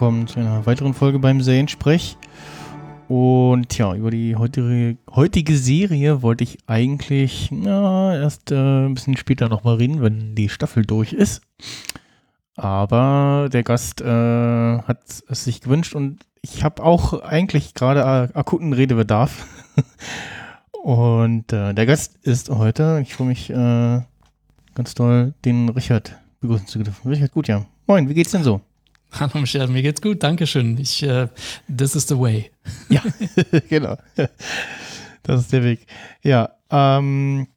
Willkommen zu einer weiteren Folge beim Seriensprech. Und ja, über die heutige, heutige Serie wollte ich eigentlich na, erst äh, ein bisschen später nochmal reden, wenn die Staffel durch ist. Aber der Gast äh, hat es sich gewünscht und ich habe auch eigentlich gerade akuten Redebedarf. und äh, der Gast ist heute, ich freue mich äh, ganz toll, den Richard begrüßen zu dürfen. Richard, gut, ja. Moin, wie geht's denn so? Hallo Michelle, mir geht's gut, Dankeschön. Ich, äh, this is the way. Ja, genau. Das ist der Weg. Ja, ähm,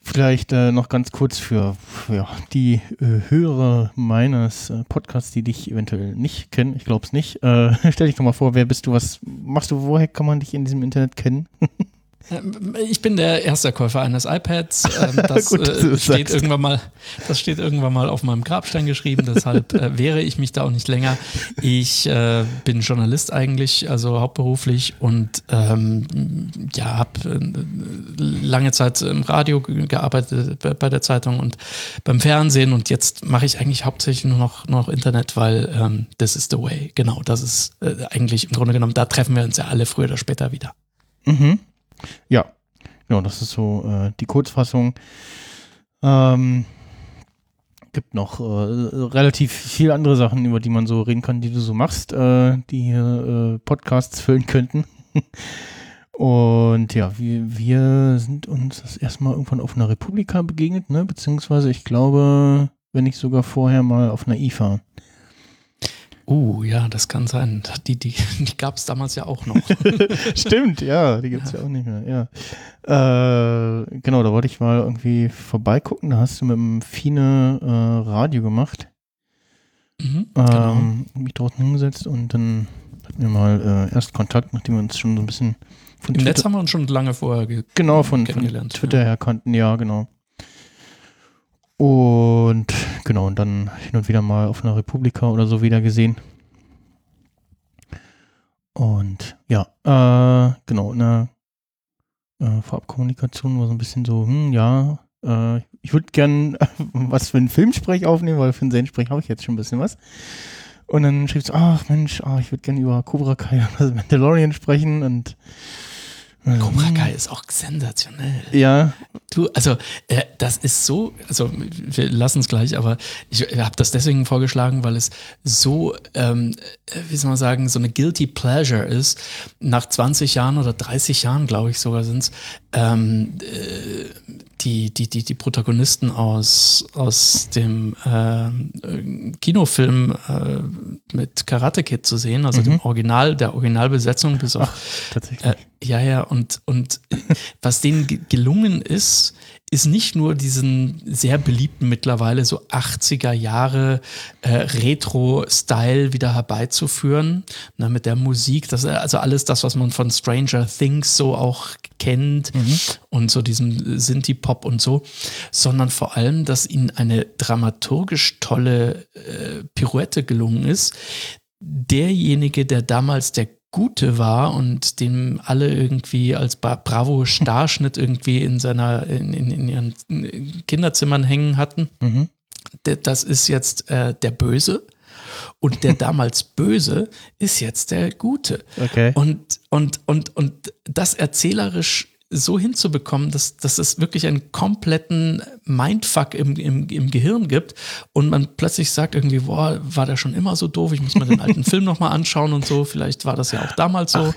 vielleicht äh, noch ganz kurz für, für die äh, Hörer meines äh, Podcasts, die dich eventuell nicht kennen. Ich glaube es nicht. Äh, stell dich doch mal vor, wer bist du, was machst du, woher kann man dich in diesem Internet kennen? Ähm, ich bin der Erstkäufer eines iPads. Ähm, das, Gut, äh, steht irgendwann mal, das steht irgendwann mal auf meinem Grabstein geschrieben, deshalb äh, wehre ich mich da auch nicht länger. Ich äh, bin Journalist eigentlich, also hauptberuflich und ähm, ja, habe äh, lange Zeit im Radio gearbeitet bei der Zeitung und beim Fernsehen und jetzt mache ich eigentlich hauptsächlich nur noch, nur noch Internet, weil ähm, this is the way. Genau, das ist äh, eigentlich im Grunde genommen, da treffen wir uns ja alle früher oder später wieder. Mhm. Ja, genau, das ist so äh, die Kurzfassung. Ähm, gibt noch äh, relativ viele andere Sachen, über die man so reden kann, die du so machst, äh, die hier äh, Podcasts füllen könnten. Und ja, wir, wir sind uns das erstmal irgendwann auf einer Republika begegnet, ne? Beziehungsweise ich glaube, wenn nicht sogar vorher mal auf einer IFA. Uh, ja, das kann sein. Die, die, die gab es damals ja auch noch. Stimmt, ja, die gibt es ja. ja. auch nicht mehr, ja. Äh, genau, da wollte ich mal irgendwie vorbeigucken. Da hast du mit dem Fine äh, Radio gemacht. Mhm, genau. ähm, mich draußen hingesetzt und dann hatten wir mal äh, erst Kontakt, nachdem wir uns schon so ein bisschen von Im Twitter Netz haben wir uns schon lange vorher genau, von, von Twitter ja. her kannten, ja, genau. Und genau, und dann hin und wieder mal auf einer Republika oder so wieder gesehen. Und ja, äh, genau, eine äh, Farbkommunikation war so ein bisschen so, hm, ja, äh, ich würde gern was für einen Filmsprech aufnehmen, weil für einen Seriensprech habe ich jetzt schon ein bisschen was. Und dann schrieb es, ach Mensch, ach, ich würde gerne über Cobra Kai und Mandalorian sprechen und Cobra Kai ist auch sensationell. Ja. Du, also, äh, das ist so, also, wir lassen es gleich, aber ich habe das deswegen vorgeschlagen, weil es so, ähm, äh, wie soll man sagen, so eine guilty pleasure ist. Nach 20 Jahren oder 30 Jahren, glaube ich sogar sind es, ähm, äh, die, die, die, die Protagonisten aus, aus dem äh, Kinofilm äh, mit Karate Kid zu sehen, also mhm. dem Original, der Originalbesetzung bis auf. Ach, tatsächlich. Äh, ja, ja, und, und was denen gelungen ist, ist nicht nur diesen sehr beliebten mittlerweile so 80er Jahre äh, Retro-Style wieder herbeizuführen, ne, mit der Musik, das, also alles das, was man von Stranger Things so auch kennt mhm. und so diesem Sinti-Pop und so, sondern vor allem, dass ihnen eine dramaturgisch tolle äh, Pirouette gelungen ist. Derjenige, der damals der Gute war und den alle irgendwie als Bravo-Starschnitt irgendwie in seiner, in, in, in, ihren Kinderzimmern hängen hatten. Mhm. Das ist jetzt äh, der Böse. Und der damals Böse ist jetzt der Gute. Okay. Und, und, und, und das erzählerisch so hinzubekommen, dass, dass es wirklich einen kompletten Mindfuck im, im, im Gehirn gibt und man plötzlich sagt irgendwie, boah, war der schon immer so doof, ich muss mir den alten Film nochmal anschauen und so, vielleicht war das ja auch damals so. Ach,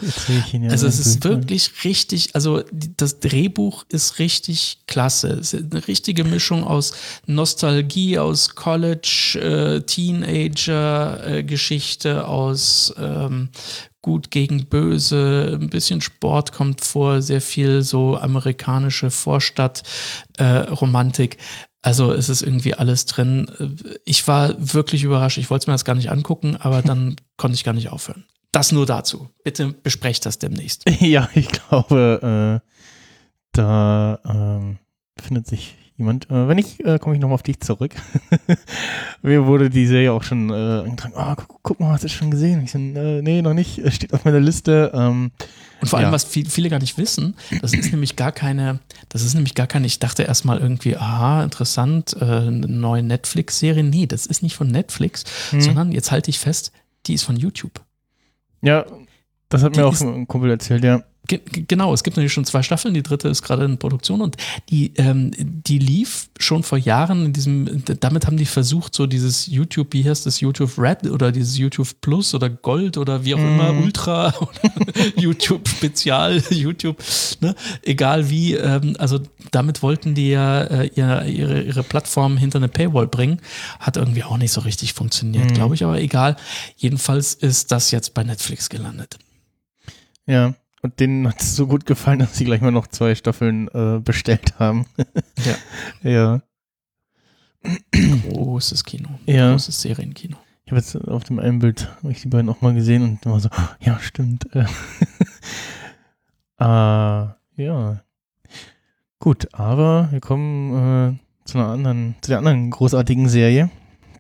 ja also es ist wirklich richtig, also das Drehbuch ist richtig klasse. Es ist eine richtige Mischung aus Nostalgie, aus College, äh, Teenager-Geschichte, äh, aus ähm, gut gegen böse, ein bisschen Sport kommt vor, sehr viel so amerikanische Vorstadt-Romantik. Äh, also es ist irgendwie alles drin. Ich war wirklich überrascht. Ich wollte es mir das gar nicht angucken, aber dann konnte ich gar nicht aufhören. Das nur dazu. Bitte besprecht das demnächst. Ja, ich glaube, äh, da ähm, findet sich jemand. Äh, wenn nicht, äh, komme ich nochmal auf dich zurück. Mir wurde die Serie auch schon äh, angetragen. Ah, guck, guck, mal, hast du schon gesehen? Ich so, äh, nee, noch nicht. Steht auf meiner Liste. Ähm, und vor allem, ja. was viel, viele gar nicht wissen, das ist nämlich gar keine, das ist nämlich gar keine, ich dachte erstmal irgendwie, aha, interessant, äh, eine neue Netflix-Serie. Nee, das ist nicht von Netflix, hm. sondern jetzt halte ich fest, die ist von YouTube. Ja, das hat die mir auch ein Kumpel erzählt, ja. Ge genau, es gibt natürlich schon zwei Staffeln, die dritte ist gerade in Produktion und die, ähm, die lief schon vor Jahren in diesem, damit haben die versucht, so dieses YouTube, wie heißt das, YouTube Red oder dieses YouTube Plus oder Gold oder wie auch mm. immer, Ultra YouTube Spezial, YouTube, ne? egal wie, ähm, also damit wollten die ja äh, ihre, ihre, ihre Plattform hinter eine Paywall bringen, hat irgendwie auch nicht so richtig funktioniert, mm. glaube ich, aber egal. Jedenfalls ist das jetzt bei Netflix gelandet. Ja. Und denen hat es so gut gefallen, dass sie gleich mal noch zwei Staffeln äh, bestellt haben. ja. ja. Großes Kino. Ja. Großes Serienkino. Ich habe jetzt auf dem einen Bild ich die beiden auch mal gesehen und war so, ja, stimmt. äh, ja. Gut, aber wir kommen äh, zu einer anderen, zu der anderen großartigen Serie.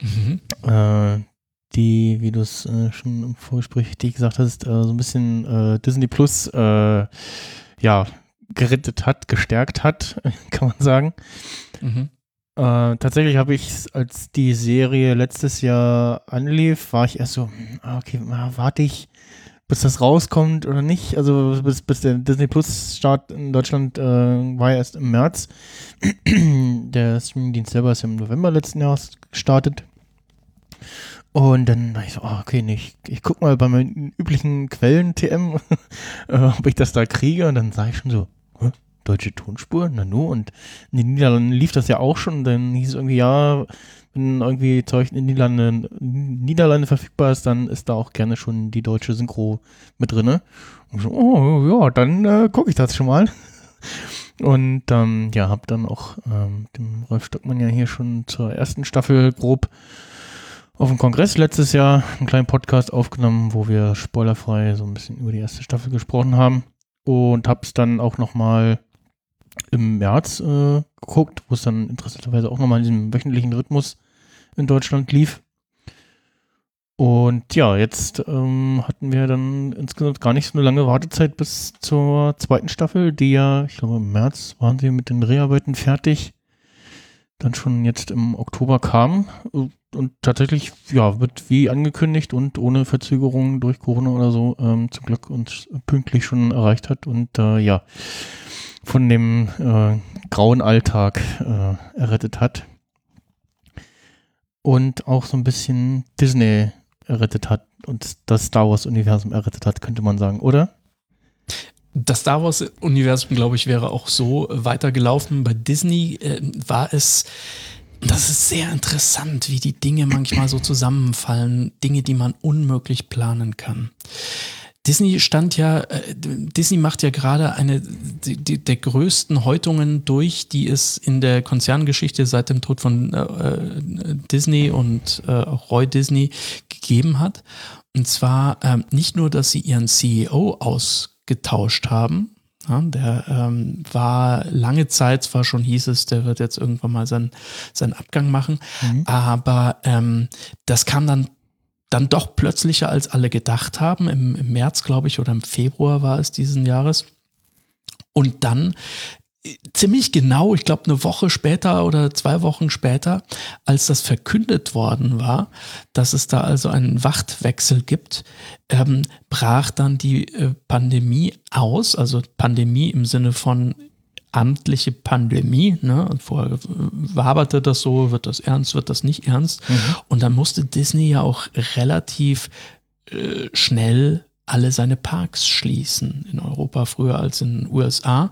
Mhm. Äh, die, wie du es äh, schon im Vorgespräch richtig gesagt hast, äh, so ein bisschen äh, Disney Plus äh, ja, gerettet hat, gestärkt hat, kann man sagen. Mhm. Äh, tatsächlich habe ich, als die Serie letztes Jahr anlief, war ich erst so, hm, ah, okay, warte ich, bis das rauskommt oder nicht. Also bis, bis der Disney Plus Start in Deutschland äh, war ja erst im März. der Streamingdienst selber ist ja im November letzten Jahres gestartet. Und dann dachte ich so, oh, okay, nee, ich, ich guck mal bei meinen üblichen Quellen TM, äh, ob ich das da kriege. Und dann sage ich schon so, deutsche Tonspur, na nu. Und in den Niederlanden lief das ja auch schon. Dann hieß es irgendwie, ja, wenn irgendwie Zeug in den Niederlanden, Niederlande verfügbar ist, dann ist da auch gerne schon die deutsche Synchro mit drinne. Und so, oh ja, dann äh, gucke ich das schon mal. Und ähm, ja, habe dann auch ähm, dem Rolf Stockmann ja hier schon zur ersten Staffel grob auf dem Kongress letztes Jahr einen kleinen Podcast aufgenommen, wo wir spoilerfrei so ein bisschen über die erste Staffel gesprochen haben und habe es dann auch nochmal im März äh, geguckt, wo es dann interessanterweise auch nochmal in diesem wöchentlichen Rhythmus in Deutschland lief. Und ja, jetzt ähm, hatten wir dann insgesamt gar nicht so eine lange Wartezeit bis zur zweiten Staffel, die ja, ich glaube im März waren sie mit den Dreharbeiten fertig, dann schon jetzt im Oktober kam und tatsächlich, ja, wird wie angekündigt und ohne Verzögerung durch Corona oder so ähm, zum Glück uns pünktlich schon erreicht hat und äh, ja, von dem äh, grauen Alltag äh, errettet hat. Und auch so ein bisschen Disney errettet hat und das Star Wars-Universum errettet hat, könnte man sagen, oder? Das Star Wars-Universum, glaube ich, wäre auch so weitergelaufen. Bei Disney äh, war es das ist sehr interessant, wie die Dinge manchmal so zusammenfallen. Dinge, die man unmöglich planen kann. Disney stand ja, äh, Disney macht ja gerade eine die, die, der größten Häutungen durch, die es in der Konzerngeschichte seit dem Tod von äh, äh Disney und äh, Roy Disney gegeben hat. Und zwar ähm, nicht nur, dass sie ihren CEO ausgetauscht haben, ja, der ähm, war lange Zeit, zwar schon hieß es, der wird jetzt irgendwann mal seinen, seinen Abgang machen, mhm. aber ähm, das kam dann dann doch plötzlicher, als alle gedacht haben. Im, im März, glaube ich, oder im Februar war es diesen Jahres. Und dann ziemlich genau, ich glaube eine Woche später oder zwei Wochen später, als das verkündet worden war, dass es da also einen Wachtwechsel gibt, ähm, brach dann die äh, Pandemie aus, also Pandemie im Sinne von amtliche Pandemie. Ne? Und vorher waberte das so, wird das ernst, wird das nicht ernst. Mhm. Und dann musste Disney ja auch relativ äh, schnell alle seine Parks schließen. In Europa früher als in den USA.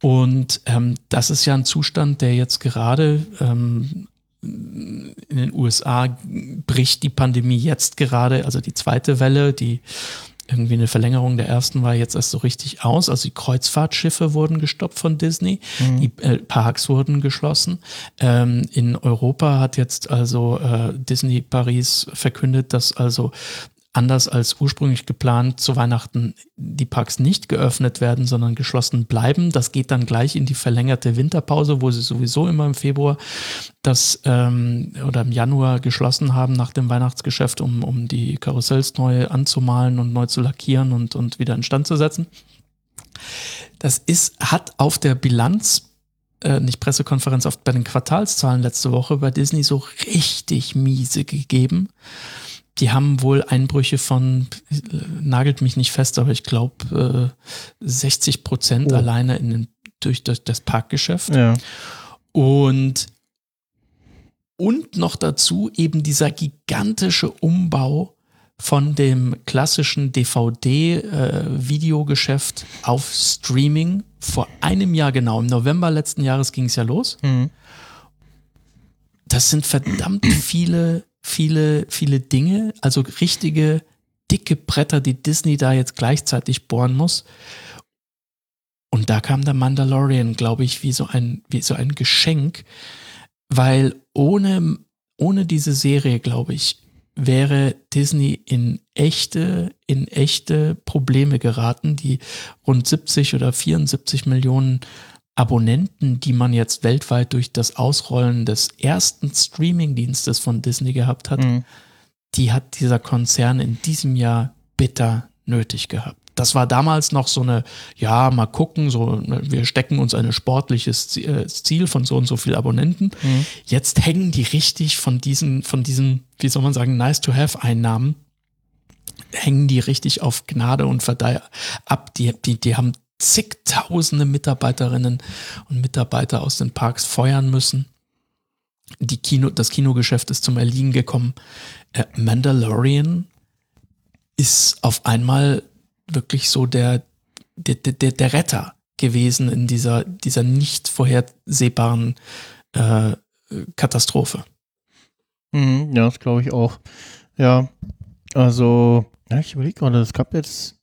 Und ähm, das ist ja ein Zustand, der jetzt gerade ähm, in den USA bricht die Pandemie jetzt gerade, also die zweite Welle, die irgendwie eine Verlängerung der ersten war jetzt erst so richtig aus. Also die Kreuzfahrtschiffe wurden gestoppt von Disney, mhm. die äh, Parks wurden geschlossen. Ähm, in Europa hat jetzt also äh, Disney Paris verkündet, dass also anders als ursprünglich geplant zu Weihnachten die Parks nicht geöffnet werden, sondern geschlossen bleiben. Das geht dann gleich in die verlängerte Winterpause, wo sie sowieso immer im Februar das ähm, oder im Januar geschlossen haben nach dem Weihnachtsgeschäft, um, um die Karussells neu anzumalen und neu zu lackieren und, und wieder instand zu setzen. Das ist, hat auf der Bilanz äh, nicht Pressekonferenz, oft bei den Quartalszahlen letzte Woche bei Disney so richtig miese gegeben die haben wohl Einbrüche von, nagelt mich nicht fest, aber ich glaube äh, 60 Prozent oh. alleine in den, durch das, das Parkgeschäft. Ja. Und, und noch dazu eben dieser gigantische Umbau von dem klassischen DVD-Videogeschäft äh, auf Streaming vor einem Jahr genau. Im November letzten Jahres ging es ja los. Mhm. Das sind verdammt viele viele, viele Dinge, also richtige dicke Bretter, die Disney da jetzt gleichzeitig bohren muss. Und da kam der Mandalorian, glaube ich, wie so ein, wie so ein Geschenk, weil ohne, ohne diese Serie, glaube ich, wäre Disney in echte, in echte Probleme geraten. Die rund 70 oder 74 Millionen Abonnenten, die man jetzt weltweit durch das Ausrollen des ersten Streaming-Dienstes von Disney gehabt hat, mhm. die hat dieser Konzern in diesem Jahr bitter nötig gehabt. Das war damals noch so eine, ja, mal gucken, so, ne, wir stecken uns ein sportliches äh, Ziel von so und so viel Abonnenten. Mhm. Jetzt hängen die richtig von diesen, von diesen, wie soll man sagen, nice to have Einnahmen, hängen die richtig auf Gnade und Verdeih ab. Die, die, die haben zigtausende Mitarbeiterinnen und Mitarbeiter aus den Parks feuern müssen. Die Kino, das Kinogeschäft ist zum Erliegen gekommen. Äh, Mandalorian ist auf einmal wirklich so der, der, der, der Retter gewesen in dieser, dieser nicht vorhersehbaren äh, Katastrophe. Mhm, ja, das glaube ich auch. Ja, also, ja, ich überlege gerade, es gab jetzt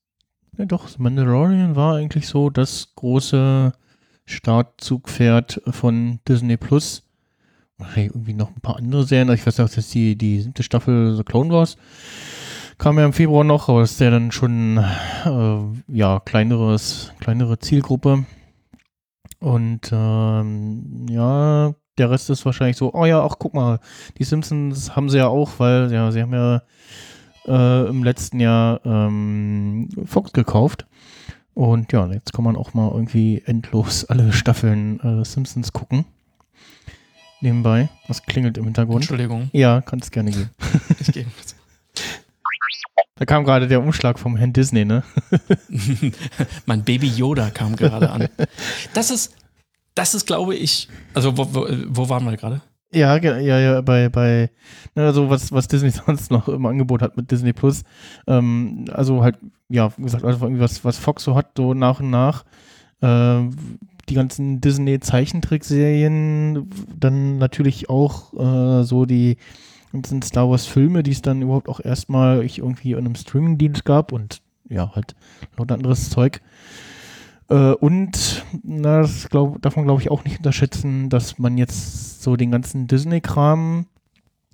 ja, doch, Mandalorian war eigentlich so das große Startzugpferd von Disney Plus. Irgendwie noch ein paar andere Serien. Ich weiß auch, dass die, die siebte Staffel The Clone Wars kam ja im Februar noch, aber ist ja dann schon äh, ja kleineres, kleinere Zielgruppe. Und ähm, ja, der Rest ist wahrscheinlich so, oh ja, ach guck mal, die Simpsons haben sie ja auch, weil ja, sie haben ja äh, im letzten Jahr ähm, Fox gekauft. Und ja, jetzt kann man auch mal irgendwie endlos alle Staffeln äh, Simpsons gucken. Nebenbei. Was klingelt im Hintergrund? Entschuldigung. Ja, kannst gerne gehen. ich gehe. Da kam gerade der Umschlag vom Herrn Disney, ne? mein Baby Yoda kam gerade an. Das ist, das ist, glaube ich, also wo, wo, wo waren wir gerade? Ja, ja, ja, bei, bei, also was, was Disney sonst noch im Angebot hat mit Disney Plus. Ähm, also halt, ja, wie gesagt, also was, was Fox so hat, so nach und nach. Äh, die ganzen Disney-Zeichentrickserien, dann natürlich auch äh, so die ganzen Star Wars-Filme, die es dann überhaupt auch erstmal ich irgendwie in einem Streaming-Dienst gab und ja, halt lauter anderes Zeug. Äh, und na, das glaub, darf glaube ich, auch nicht unterschätzen, dass man jetzt so den ganzen Disney-Kram,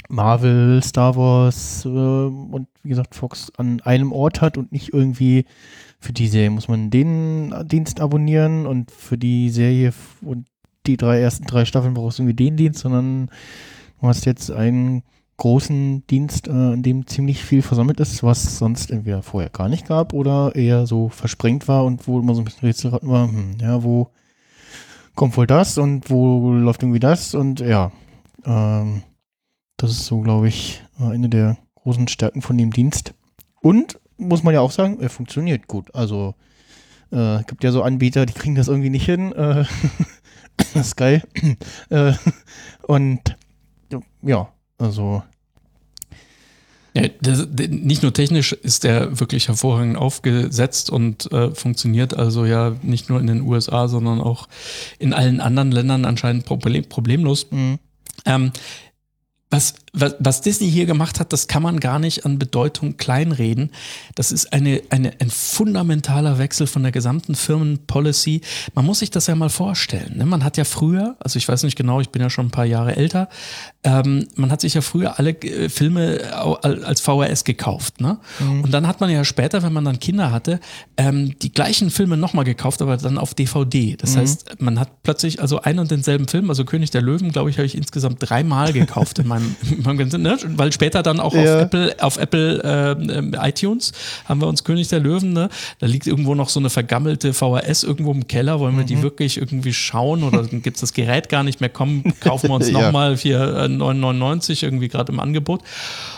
Marvel, Star Wars äh, und wie gesagt Fox an einem Ort hat und nicht irgendwie für die Serie. Muss man den Dienst abonnieren und für die Serie und die drei ersten drei Staffeln brauchst du irgendwie den Dienst, sondern du hast jetzt einen großen Dienst, äh, in dem ziemlich viel versammelt ist, was sonst entweder vorher gar nicht gab oder eher so versprengt war und wo immer so ein bisschen Rätsel war, hm, ja, wo kommt wohl das und wo läuft irgendwie das und ja, ähm, das ist so, glaube ich, eine der großen Stärken von dem Dienst. Und muss man ja auch sagen, er funktioniert gut. Also äh, gibt ja so Anbieter, die kriegen das irgendwie nicht hin. Äh, Sky. äh, und ja, also. Ja, das, nicht nur technisch ist der wirklich hervorragend aufgesetzt und äh, funktioniert also ja nicht nur in den USA, sondern auch in allen anderen Ländern anscheinend problem, problemlos. Mhm. Ähm, was, was, was Disney hier gemacht hat, das kann man gar nicht an Bedeutung kleinreden. Das ist eine, eine, ein fundamentaler Wechsel von der gesamten Firmenpolicy. Man muss sich das ja mal vorstellen. Ne? Man hat ja früher, also ich weiß nicht genau, ich bin ja schon ein paar Jahre älter, ähm, man hat sich ja früher alle äh, Filme als VHS gekauft. Ne? Mhm. Und dann hat man ja später, wenn man dann Kinder hatte, ähm, die gleichen Filme nochmal gekauft, aber dann auf DVD. Das mhm. heißt, man hat plötzlich also einen und denselben Film, also König der Löwen, glaube ich, habe ich insgesamt dreimal gekauft in meinem, ne? weil später dann auch ja. auf Apple, auf Apple äh, iTunes haben wir uns König der Löwen, ne? da liegt irgendwo noch so eine vergammelte VHS irgendwo im Keller, wollen wir mhm. die wirklich irgendwie schauen oder gibt es das Gerät gar nicht mehr, kommen, kaufen wir uns ja. nochmal für äh, 9,99 irgendwie gerade im Angebot.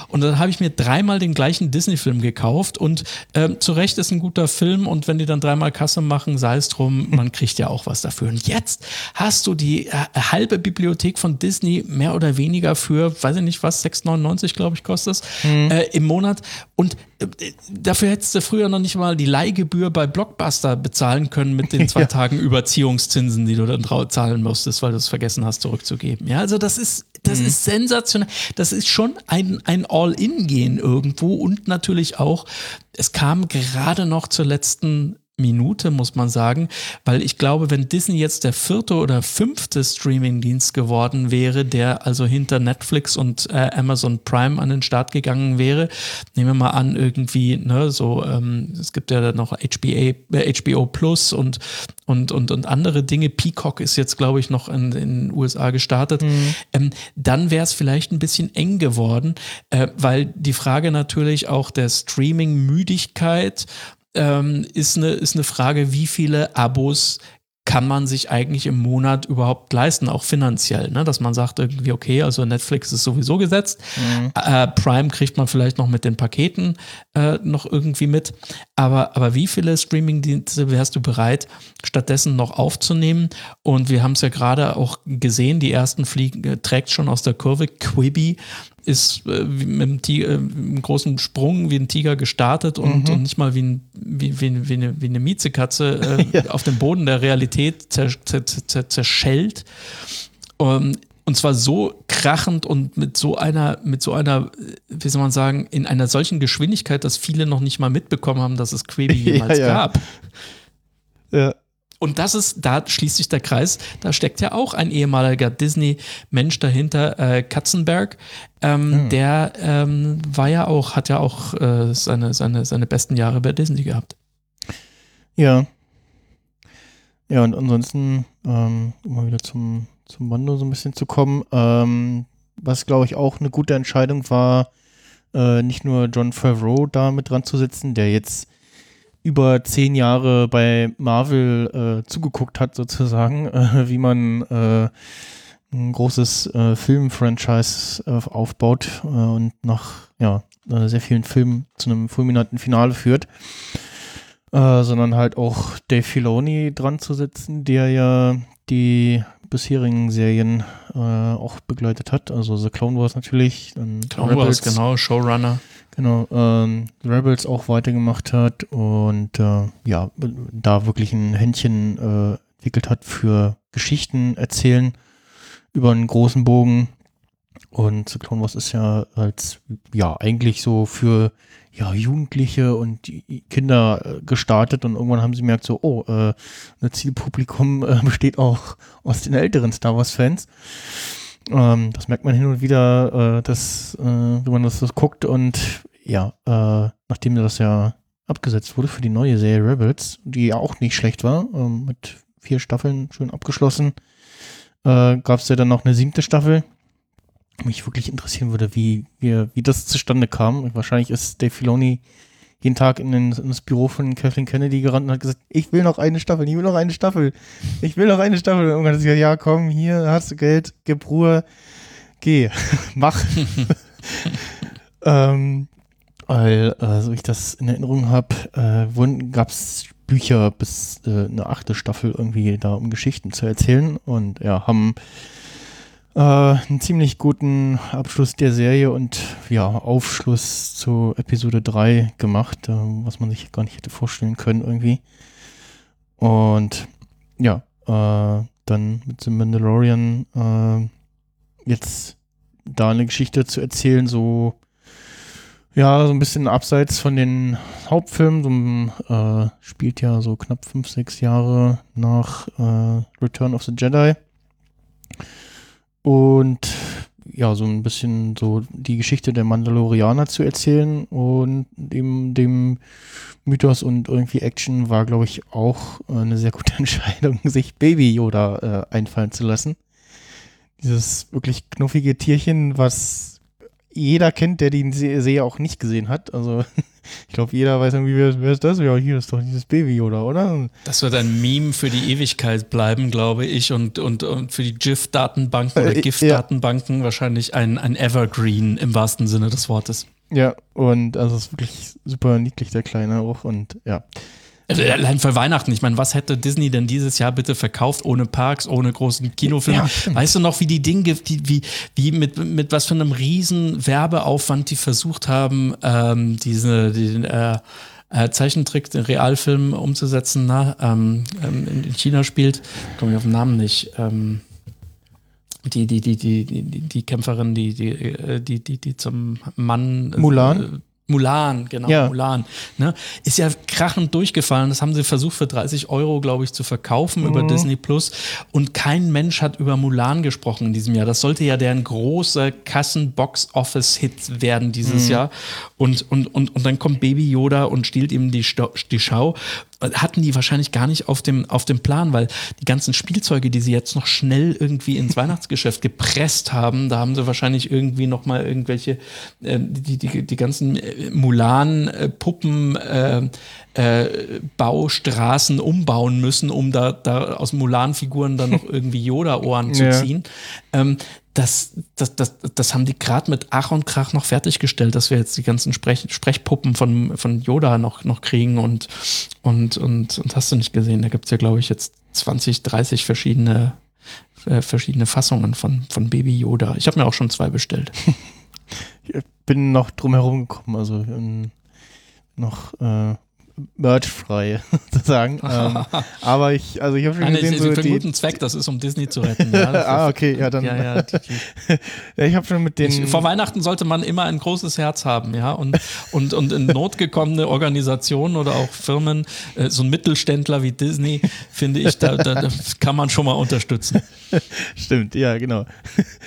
Und dann habe ich mir dreimal den gleichen Disney-Film gekauft und äh, zu Recht ist ein guter Film und wenn die dann dreimal Kasse machen, sei es drum, man kriegt ja auch was dafür. Und jetzt hast du die äh, halbe Bibliothek von Disney mehr oder weniger für, weiß ich nicht was, 6,99 glaube ich kostet es, mhm. äh, im Monat und äh, dafür hättest du früher noch nicht mal die Leihgebühr bei Blockbuster bezahlen können mit den zwei ja. Tagen Überziehungszinsen, die du dann zahlen musstest, weil du es vergessen hast zurückzugeben. Ja, also das ist, das mhm. ist sensationell. Das ist schon ein, ein All-In-Gehen irgendwo und natürlich auch, es kam gerade noch zur letzten Minute, muss man sagen, weil ich glaube, wenn Disney jetzt der vierte oder fünfte Streaming-Dienst geworden wäre, der also hinter Netflix und äh, Amazon Prime an den Start gegangen wäre, nehmen wir mal an, irgendwie, ne, so, ähm, es gibt ja noch HBA, äh, HBO Plus und, und, und, und andere Dinge. Peacock ist jetzt, glaube ich, noch in, in den USA gestartet. Mhm. Ähm, dann wäre es vielleicht ein bisschen eng geworden, äh, weil die Frage natürlich auch der Streaming-Müdigkeit ähm, ist, eine, ist eine Frage, wie viele Abos kann man sich eigentlich im Monat überhaupt leisten, auch finanziell, ne? dass man sagt irgendwie, okay, also Netflix ist sowieso gesetzt, mhm. äh, Prime kriegt man vielleicht noch mit den Paketen äh, noch irgendwie mit, aber, aber wie viele Streamingdienste wärst du bereit, stattdessen noch aufzunehmen? Und wir haben es ja gerade auch gesehen, die ersten Fliegen äh, trägt schon aus der Kurve, Quibi ist äh, mit einem, Tiger, äh, einem, großen Sprung wie ein Tiger gestartet und, mhm. und nicht mal wie, ein, wie, wie, wie, eine, wie eine Miezekatze äh, ja. auf dem Boden der Realität zerschellt. Um, ähm, und zwar so krachend und mit so einer, mit so einer, wie soll man sagen, in einer solchen Geschwindigkeit, dass viele noch nicht mal mitbekommen haben, dass es Quibi jemals ja, ja. gab. Ja. Und das ist, da schließt sich der Kreis, da steckt ja auch ein ehemaliger Disney-Mensch dahinter, äh, Katzenberg. Ähm, mhm. Der ähm, war ja auch, hat ja auch äh, seine, seine, seine besten Jahre bei Disney gehabt. Ja. Ja, und ansonsten, ähm, um mal wieder zum, zum Mando so ein bisschen zu kommen, ähm, was glaube ich auch eine gute Entscheidung war, äh, nicht nur John Favreau da mit dran zu sitzen, der jetzt über zehn Jahre bei Marvel äh, zugeguckt hat, sozusagen, äh, wie man äh, ein großes äh, Film-Franchise äh, aufbaut und nach ja, sehr vielen Filmen zu einem fulminanten Finale führt. sondern halt auch Dave Filoni dran zu setzen, der ja die bisherigen Serien auch begleitet hat. Also The Clone Wars natürlich. Clone Wars, genau, Showrunner. Genau, ähm, Rebels auch weitergemacht hat und äh, ja, da wirklich ein Händchen äh, entwickelt hat für Geschichten erzählen über einen großen Bogen. Und The Clone Wars ist ja als, ja, eigentlich so für ja, Jugendliche und Kinder äh, gestartet und irgendwann haben sie gemerkt, so, oh, äh, ein Zielpublikum äh, besteht auch aus den älteren Star Wars-Fans. Ähm, das merkt man hin und wieder, äh, dass, äh, wenn man das so guckt und ja, äh, nachdem das ja abgesetzt wurde für die neue Serie Rebels, die ja auch nicht schlecht war, ähm, mit vier Staffeln schön abgeschlossen, äh, gab es ja dann noch eine siebte Staffel. Mich wirklich interessieren würde, wie, wie, wie das zustande kam. Wahrscheinlich ist Dave Filoni jeden Tag in, den, in, das Büro von Kathleen Kennedy gerannt und hat gesagt, ich will noch eine Staffel, ich will noch eine Staffel, ich will noch eine Staffel. Und irgendwann hat sie gesagt, ja komm, hier hast du Geld, gib Ruhe, geh, mach. ähm, weil, äh, so ich das in Erinnerung habe, äh, gab es Bücher bis äh, eine achte Staffel irgendwie da, um Geschichten zu erzählen und ja, haben äh, einen ziemlich guten Abschluss der Serie und ja, Aufschluss zu Episode 3 gemacht, äh, was man sich gar nicht hätte vorstellen können irgendwie. Und ja, äh, dann mit The Mandalorian äh, jetzt da eine Geschichte zu erzählen, so ja, so ein bisschen abseits von den Hauptfilmen, so, äh, spielt ja so knapp fünf, sechs Jahre nach äh, Return of the Jedi. Und ja, so ein bisschen so die Geschichte der Mandalorianer zu erzählen und dem, dem Mythos und irgendwie Action war, glaube ich, auch äh, eine sehr gute Entscheidung, sich Baby Yoda äh, einfallen zu lassen. Dieses wirklich knuffige Tierchen, was jeder kennt, der die Serie auch nicht gesehen hat. Also ich glaube, jeder weiß irgendwie, wer, wer, ist das? Ja, hier ist doch dieses Baby, oder? oder? Das wird ein Meme für die Ewigkeit bleiben, glaube ich. Und, und, und für die GIF-Datenbanken oder äh, GIF-Datenbanken ja. wahrscheinlich ein, ein Evergreen im wahrsten Sinne des Wortes. Ja, und also es ist wirklich super niedlich, der Kleine auch. Und ja. Also allein für Weihnachten. Ich meine, was hätte Disney denn dieses Jahr bitte verkauft ohne Parks, ohne großen Kinofilm? Ja, weißt du noch, wie die Dinge, die, wie, wie mit, mit was für einem riesen Werbeaufwand die versucht haben, ähm, diese, die, äh, äh, Zeichentrick, den Realfilm umzusetzen, na, ähm, ähm in China spielt, komme ich auf den Namen nicht. Ähm, die, die, die, die, die, die Kämpferin, die, die, äh, die, die, die zum Mann. Mulan? Mulan, genau, ja. Mulan. Ne? Ist ja krachend durchgefallen. Das haben sie versucht für 30 Euro, glaube ich, zu verkaufen mhm. über Disney Plus. Und kein Mensch hat über Mulan gesprochen in diesem Jahr. Das sollte ja deren großer Kassen-Box-Office-Hit werden dieses mhm. Jahr. Und, und, und, und dann kommt Baby Yoda und stiehlt ihm die, die Schau hatten die wahrscheinlich gar nicht auf dem, auf dem Plan, weil die ganzen Spielzeuge, die sie jetzt noch schnell irgendwie ins Weihnachtsgeschäft gepresst haben, da haben sie wahrscheinlich irgendwie noch mal irgendwelche, äh, die, die, die ganzen äh, Mulan-Puppen, äh, äh, Baustraßen umbauen müssen, um da, da aus Mulan-Figuren dann noch irgendwie Yoda-Ohren zu ziehen. Ähm, das, das, das, das haben die gerade mit Ach und Krach noch fertiggestellt, dass wir jetzt die ganzen Sprech, Sprechpuppen von, von Yoda noch, noch kriegen und, und, und, und hast du nicht gesehen, da gibt es ja, glaube ich, jetzt 20, 30 verschiedene, äh, verschiedene Fassungen von, von Baby Yoda. Ich habe mir auch schon zwei bestellt. ich bin noch drum herum gekommen, also ähm, noch äh, merchfrei sozusagen. ähm, aber ich, also ich habe schon Nein, gesehen, so für einen guten Zweck, das ist um Disney zu retten. Ja. ah, okay, ja dann. Ja, ja, die, die. ich habe schon mit den. Ich, vor Weihnachten sollte man immer ein großes Herz haben, ja, und und und in Not gekommene Organisationen oder auch Firmen, äh, so ein Mittelständler wie Disney, finde ich, da, da, da, kann man schon mal unterstützen. Stimmt, ja, genau.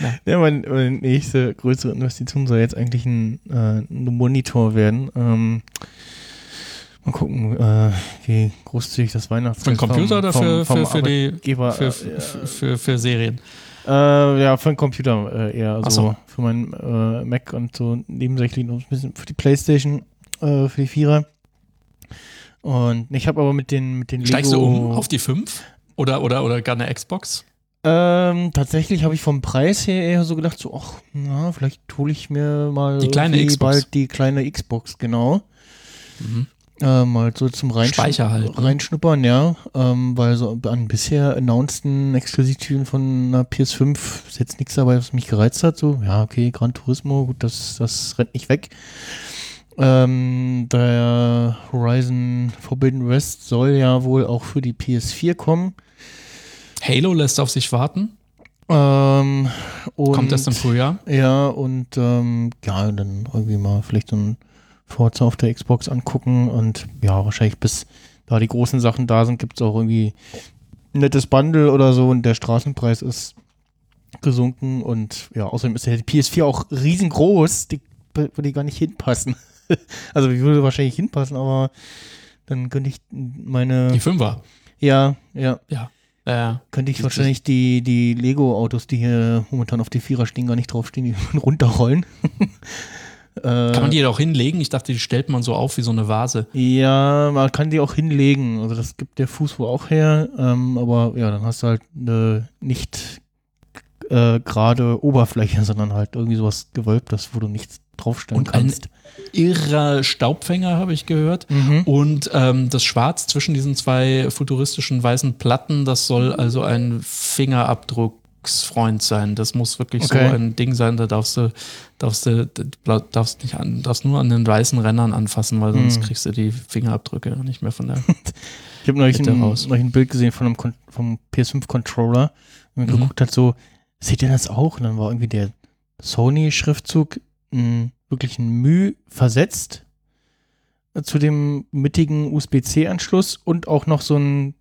Ja, ja meine, meine nächste größere Investition soll jetzt eigentlich ein, äh, ein Monitor werden. Ähm, Mal gucken, äh, wie großzügig das Weihnachtsfest Für den Computer oder für, vom, für, für, die, für, äh, für, für, Serien? Äh, ja, für den Computer äh, eher. Also so. für meinen äh, Mac und so nebensächlich noch ein bisschen für die Playstation, äh, für die Vierer. Und ich habe aber mit den, mit den Steigst Lego du um auf die 5? Oder, oder, oder gar eine Xbox? Ähm, tatsächlich habe ich vom Preis her eher so gedacht, so, ach, na, vielleicht hole ich mir mal die kleine Xbox. bald die kleine Xbox, genau. Mhm. Äh, mal so zum Reinschn halt, ne? Reinschnuppern, ja. Ähm, weil so an bisher announceden Exklusivtiteln von einer PS5 ist jetzt nichts dabei, was mich gereizt hat. So, ja, okay, Gran Turismo, gut, das, das rennt nicht weg. Ähm, der Horizon Forbidden West soll ja wohl auch für die PS4 kommen. Halo lässt auf sich warten. Ähm, Kommt das im Frühjahr? Ja, und ähm, ja, dann irgendwie mal vielleicht so ein Forza auf der Xbox angucken und ja, wahrscheinlich bis da die großen Sachen da sind, gibt es auch irgendwie ein nettes Bundle oder so und der Straßenpreis ist gesunken und ja, außerdem ist ja die PS4 auch riesengroß, die würde gar nicht hinpassen. also die würde wahrscheinlich hinpassen, aber dann könnte ich meine. Die Fünfer. Ja, ja. Ja. Äh, könnte ich wahrscheinlich die, die Lego-Autos, die hier momentan auf die Vierer stehen, gar nicht draufstehen, die runterrollen. Äh, kann man die auch hinlegen? Ich dachte, die stellt man so auf wie so eine Vase. Ja, man kann die auch hinlegen. Also das gibt der Fuß wohl auch her. Ähm, aber ja, dann hast du halt eine nicht äh, gerade Oberfläche, sondern halt irgendwie sowas gewölbtes, wo du nichts draufstellen Und kannst. Ein irrer Staubfänger, habe ich gehört. Mhm. Und ähm, das Schwarz zwischen diesen zwei futuristischen weißen Platten, das soll also ein Fingerabdruck Freund sein. Das muss wirklich okay. so ein Ding sein, da darfst du, darfst du, darfst nicht an, darfst nur an den weißen Rennern anfassen, weil sonst hm. kriegst du die Fingerabdrücke nicht mehr von der. ich habe neulich, neulich ein Bild gesehen von einem Kon vom PS5-Controller und mhm. geguckt hat, so, seht ihr das auch? Und dann war irgendwie der Sony-Schriftzug wirklich ein Müh versetzt zu dem mittigen USB-C-Anschluss und auch noch so ein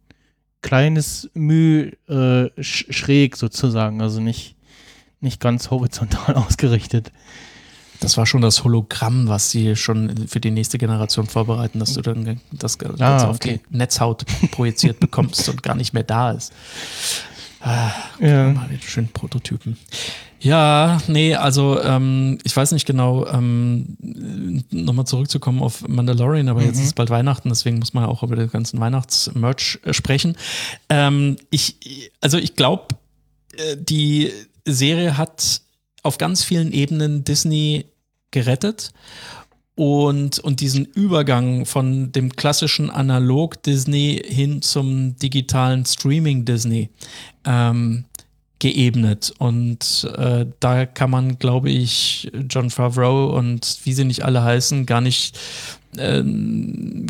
kleines Müh äh, schräg sozusagen, also nicht, nicht ganz horizontal ausgerichtet. Das war schon das Hologramm, was sie schon für die nächste Generation vorbereiten, dass du dann das ah, auf okay. die Netzhaut projiziert bekommst und gar nicht mehr da ist. Ah, ja. Mal schön Prototypen. Ja, nee, also ähm, ich weiß nicht genau, ähm, nochmal zurückzukommen auf Mandalorian, aber mhm. jetzt ist bald Weihnachten, deswegen muss man ja auch über den ganzen Weihnachtsmerch äh, sprechen. Ähm, ich, also ich glaube, äh, die Serie hat auf ganz vielen Ebenen Disney gerettet und, und diesen Übergang von dem klassischen Analog-Disney hin zum digitalen Streaming-Disney ähm, geebnet. Und äh, da kann man, glaube ich, John Favreau und wie sie nicht alle heißen, gar nicht äh,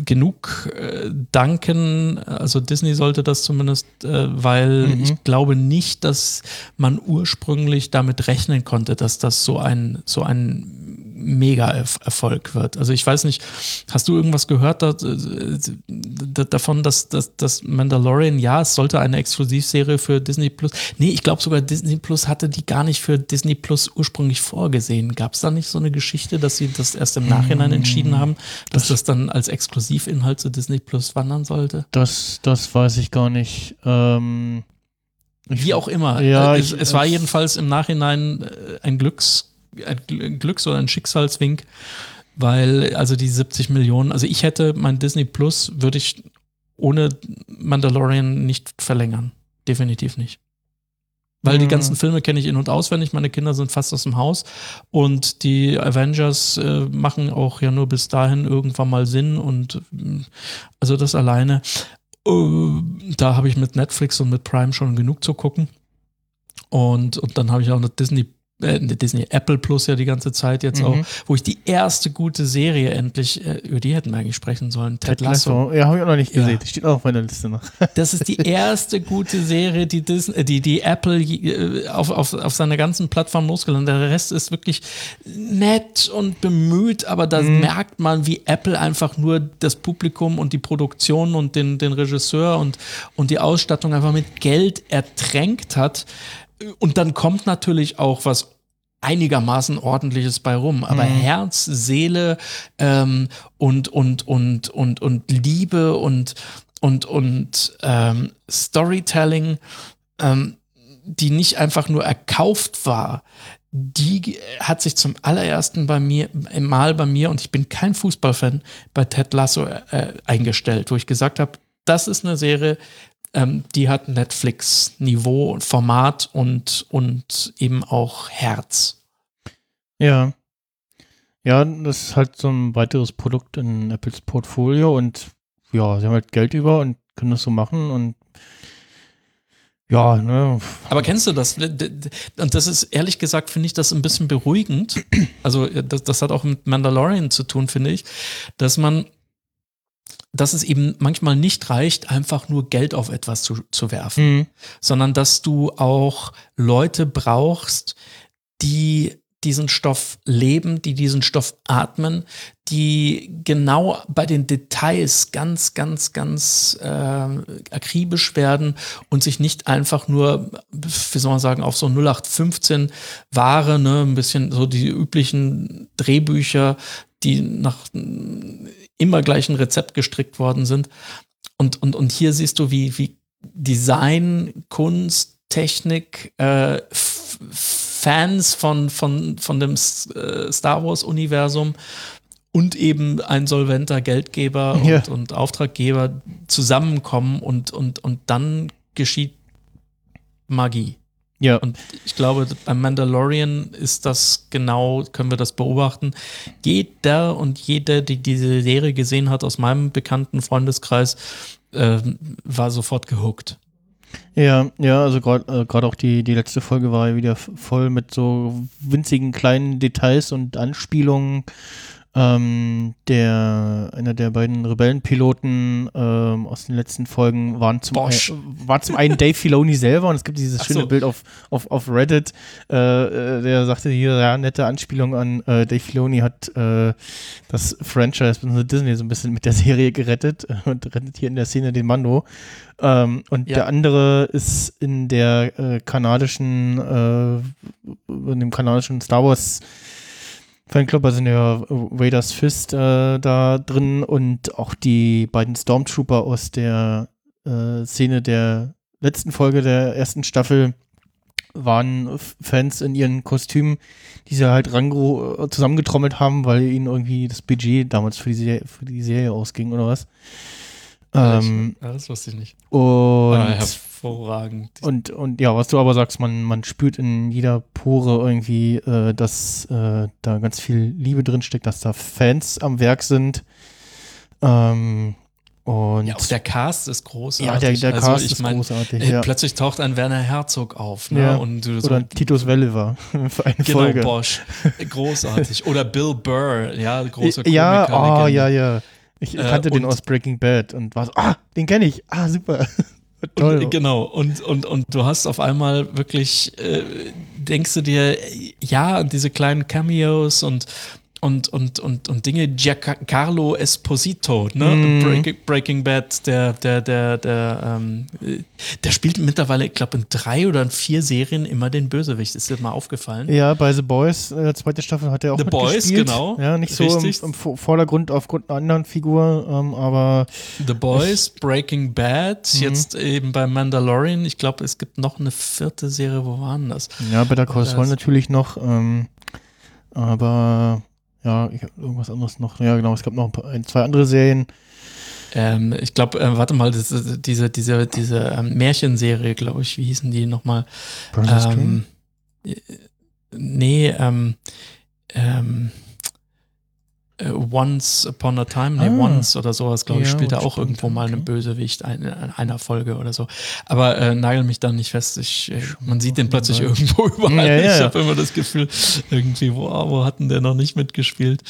genug äh, danken. Also Disney sollte das zumindest, äh, weil mhm. ich glaube nicht, dass man ursprünglich damit rechnen konnte, dass das so ein, so ein Mega-Erfolg wird. Also ich weiß nicht, hast du irgendwas gehört da, da, davon, dass, dass, dass Mandalorian, ja, es sollte eine Exklusivserie für Disney Plus. Nee, ich glaube sogar Disney Plus hatte die gar nicht für Disney Plus ursprünglich vorgesehen. Gab es da nicht so eine Geschichte, dass sie das erst im Nachhinein entschieden haben, dass das, das dann als Exklusivinhalt zu Disney Plus wandern sollte? Das, das weiß ich gar nicht. Ähm wie auch immer. Ja, es, ich, es war jedenfalls im Nachhinein äh, ein Glücks ein Glücks- oder ein Schicksalswink, weil also die 70 Millionen, also ich hätte mein Disney Plus, würde ich ohne Mandalorian nicht verlängern. Definitiv nicht. Weil mhm. die ganzen Filme kenne ich in- und auswendig, meine Kinder sind fast aus dem Haus und die Avengers äh, machen auch ja nur bis dahin irgendwann mal Sinn und also das alleine. Uh, da habe ich mit Netflix und mit Prime schon genug zu gucken. Und, und dann habe ich auch noch Disney äh, Disney Apple Plus ja die ganze Zeit jetzt mhm. auch, wo ich die erste gute Serie endlich, äh, über die hätten wir eigentlich sprechen sollen, Ted, Lasso. Lasso. Ja, habe ich auch noch nicht gesehen. Ja. steht auch auf meiner Liste noch. Das ist die erste gute Serie, die Disney, die, die Apple äh, auf, auf, auf seiner ganzen Plattform losgelassen Der Rest ist wirklich nett und bemüht, aber da mhm. merkt man, wie Apple einfach nur das Publikum und die Produktion und den, den Regisseur und, und die Ausstattung einfach mit Geld ertränkt hat und dann kommt natürlich auch was einigermaßen ordentliches bei rum. Aber mhm. Herz, Seele ähm, und, und, und, und, und Liebe und, und, und ähm, Storytelling, ähm, die nicht einfach nur erkauft war, die hat sich zum allerersten bei mir, Mal bei mir, und ich bin kein Fußballfan, bei Ted Lasso äh, eingestellt, wo ich gesagt habe, das ist eine Serie, ähm, die hat Netflix-Niveau und Format und, und eben auch Herz. Ja. Ja, das ist halt so ein weiteres Produkt in Apples Portfolio und ja, sie haben halt Geld über und können das so machen und ja, ne. Aber kennst du das? Und das ist ehrlich gesagt, finde ich das ein bisschen beruhigend. Also, das, das hat auch mit Mandalorian zu tun, finde ich, dass man dass es eben manchmal nicht reicht, einfach nur Geld auf etwas zu, zu werfen, mhm. sondern dass du auch Leute brauchst, die diesen Stoff leben, die diesen Stoff atmen, die genau bei den Details ganz, ganz, ganz äh, akribisch werden und sich nicht einfach nur, wie soll man sagen, auf so 0815 Ware, ne, ein bisschen so die üblichen Drehbücher, die nach immer gleichen Rezept gestrickt worden sind. Und, und, und hier siehst du, wie, wie Design, Kunst, Technik, äh, Fans von, von, von dem äh, Star Wars-Universum und eben ein solventer Geldgeber und, ja. und Auftraggeber zusammenkommen und, und, und dann geschieht Magie. Ja. Und ich glaube, beim Mandalorian ist das genau, können wir das beobachten. Jeder und jede, die diese Serie gesehen hat aus meinem bekannten Freundeskreis, äh, war sofort gehuckt. Ja, ja, also gerade äh, auch die, die letzte Folge war ja wieder voll mit so winzigen kleinen Details und Anspielungen Ähm, der, einer der beiden Rebellenpiloten ähm, aus den letzten Folgen waren zum. Ein, war zum einen Dave Filoni selber und es gibt dieses Ach schöne so. Bild auf, auf, auf Reddit, äh, äh, der sagte hier, ja, nette Anspielung an äh, Dave Filoni hat äh, das Franchise bzw. Disney so ein bisschen mit der Serie gerettet und rettet hier in der Szene den Mando. Ähm, und Ja. der andere ist in der äh, kanadischen, äh, in dem kanadischen Star Wars Fanclub, also in der Raiders Fist äh, da drin und auch die beiden Stormtrooper aus der äh, Szene der letzten Folge der ersten Staffel waren Fans in ihren Kostümen, die sie halt rangro äh, zusammengetrommelt haben, weil ihnen irgendwie das Budget damals für die, Serie, für die Serie ausging oder was. Ähm, ja, das wusste ich nicht. und Ah, hervorragend. und, und ja, was du aber sagst, man, man spürt in jeder Pore irgendwie, äh, dass äh, da ganz viel Liebe drin steckt, dass da Fans am Werk sind. Ähm, und ja, auch der Cast ist großartig. ja, der, der also, Cast ich ist mein, großartig. äh, Ja. Plötzlich taucht ein Werner Herzog auf. Ne? Ja. Und so, Oder Titus für eine genau, Folge. Bosch. Großartig. Oder Bill Burr, ja, große Komiker. ja, oh, ja, ja. Ich Äh, kannte den und- aus Breaking Bad und war so, ah, den kenne ich. Ah, super. Toll. Und, genau, und, und, und du hast auf einmal wirklich, äh, denkst du dir, ja, diese kleinen Cameos und, und, und, und, und Dinge, Giancarlo Esposito, ne? Mhm. Breaking, Breaking Bad, der, der, der, der, ähm, äh, der spielt mittlerweile, ich glaube, in drei oder in vier Serien immer den Bösewicht. Ist dir mal aufgefallen? Ja, bei The Boys, äh, zweite Staffel hat er auch The Boys, genau. Ja, nicht so im, Richtig. im Vo- Vordergrund aufgrund einer anderen Figur, ähm, aber The Boys, Breaking Bad, Mhm. jetzt eben bei Mandalorian. Ich glaube, es gibt noch eine vierte Serie, wo waren das? ja, Better Call Saul natürlich noch, ähm, aber ja, ich hab irgendwas anderes noch. Ja, genau, es gab noch ein, paar, ein zwei andere Serien. Ähm, ich glaube, äh, warte mal, das, diese, diese, diese ähm, Märchenserie, glaube ich, wie hießen die nochmal? Ähm, äh, nee, ähm, ähm, äh, Once Upon a Time, nee, Ah. Once oder sowas, glaube ich, Ja, spielt er auch stimmt, irgendwo mal einen okay. Bösewicht ein, in einer Folge oder so. Aber äh, nagel mich da nicht fest. Ich, äh, man sieht den plötzlich irgendwo überall. Ja, ja, Ich habe immer das Gefühl, irgendwie, wo, wo hat denn der noch nicht mitgespielt?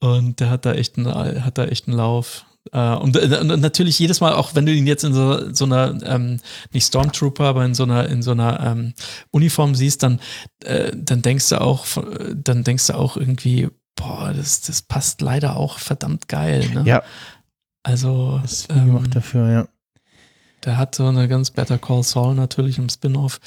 Und der hat da echt einen, hat da echt einen Lauf. Äh, und, äh, und natürlich jedes Mal, auch wenn du ihn jetzt in so, so einer, ähm, nicht Stormtrooper, aber in so einer, in so einer ähm, Uniform siehst, dann, äh, dann denkst du auch, dann denkst du auch irgendwie, boah, das, das passt leider auch verdammt geil. Ne? Ja, Also, ist wie gemacht dafür, ja. der hat so eine ganz Better Call Saul natürlich im Spin-off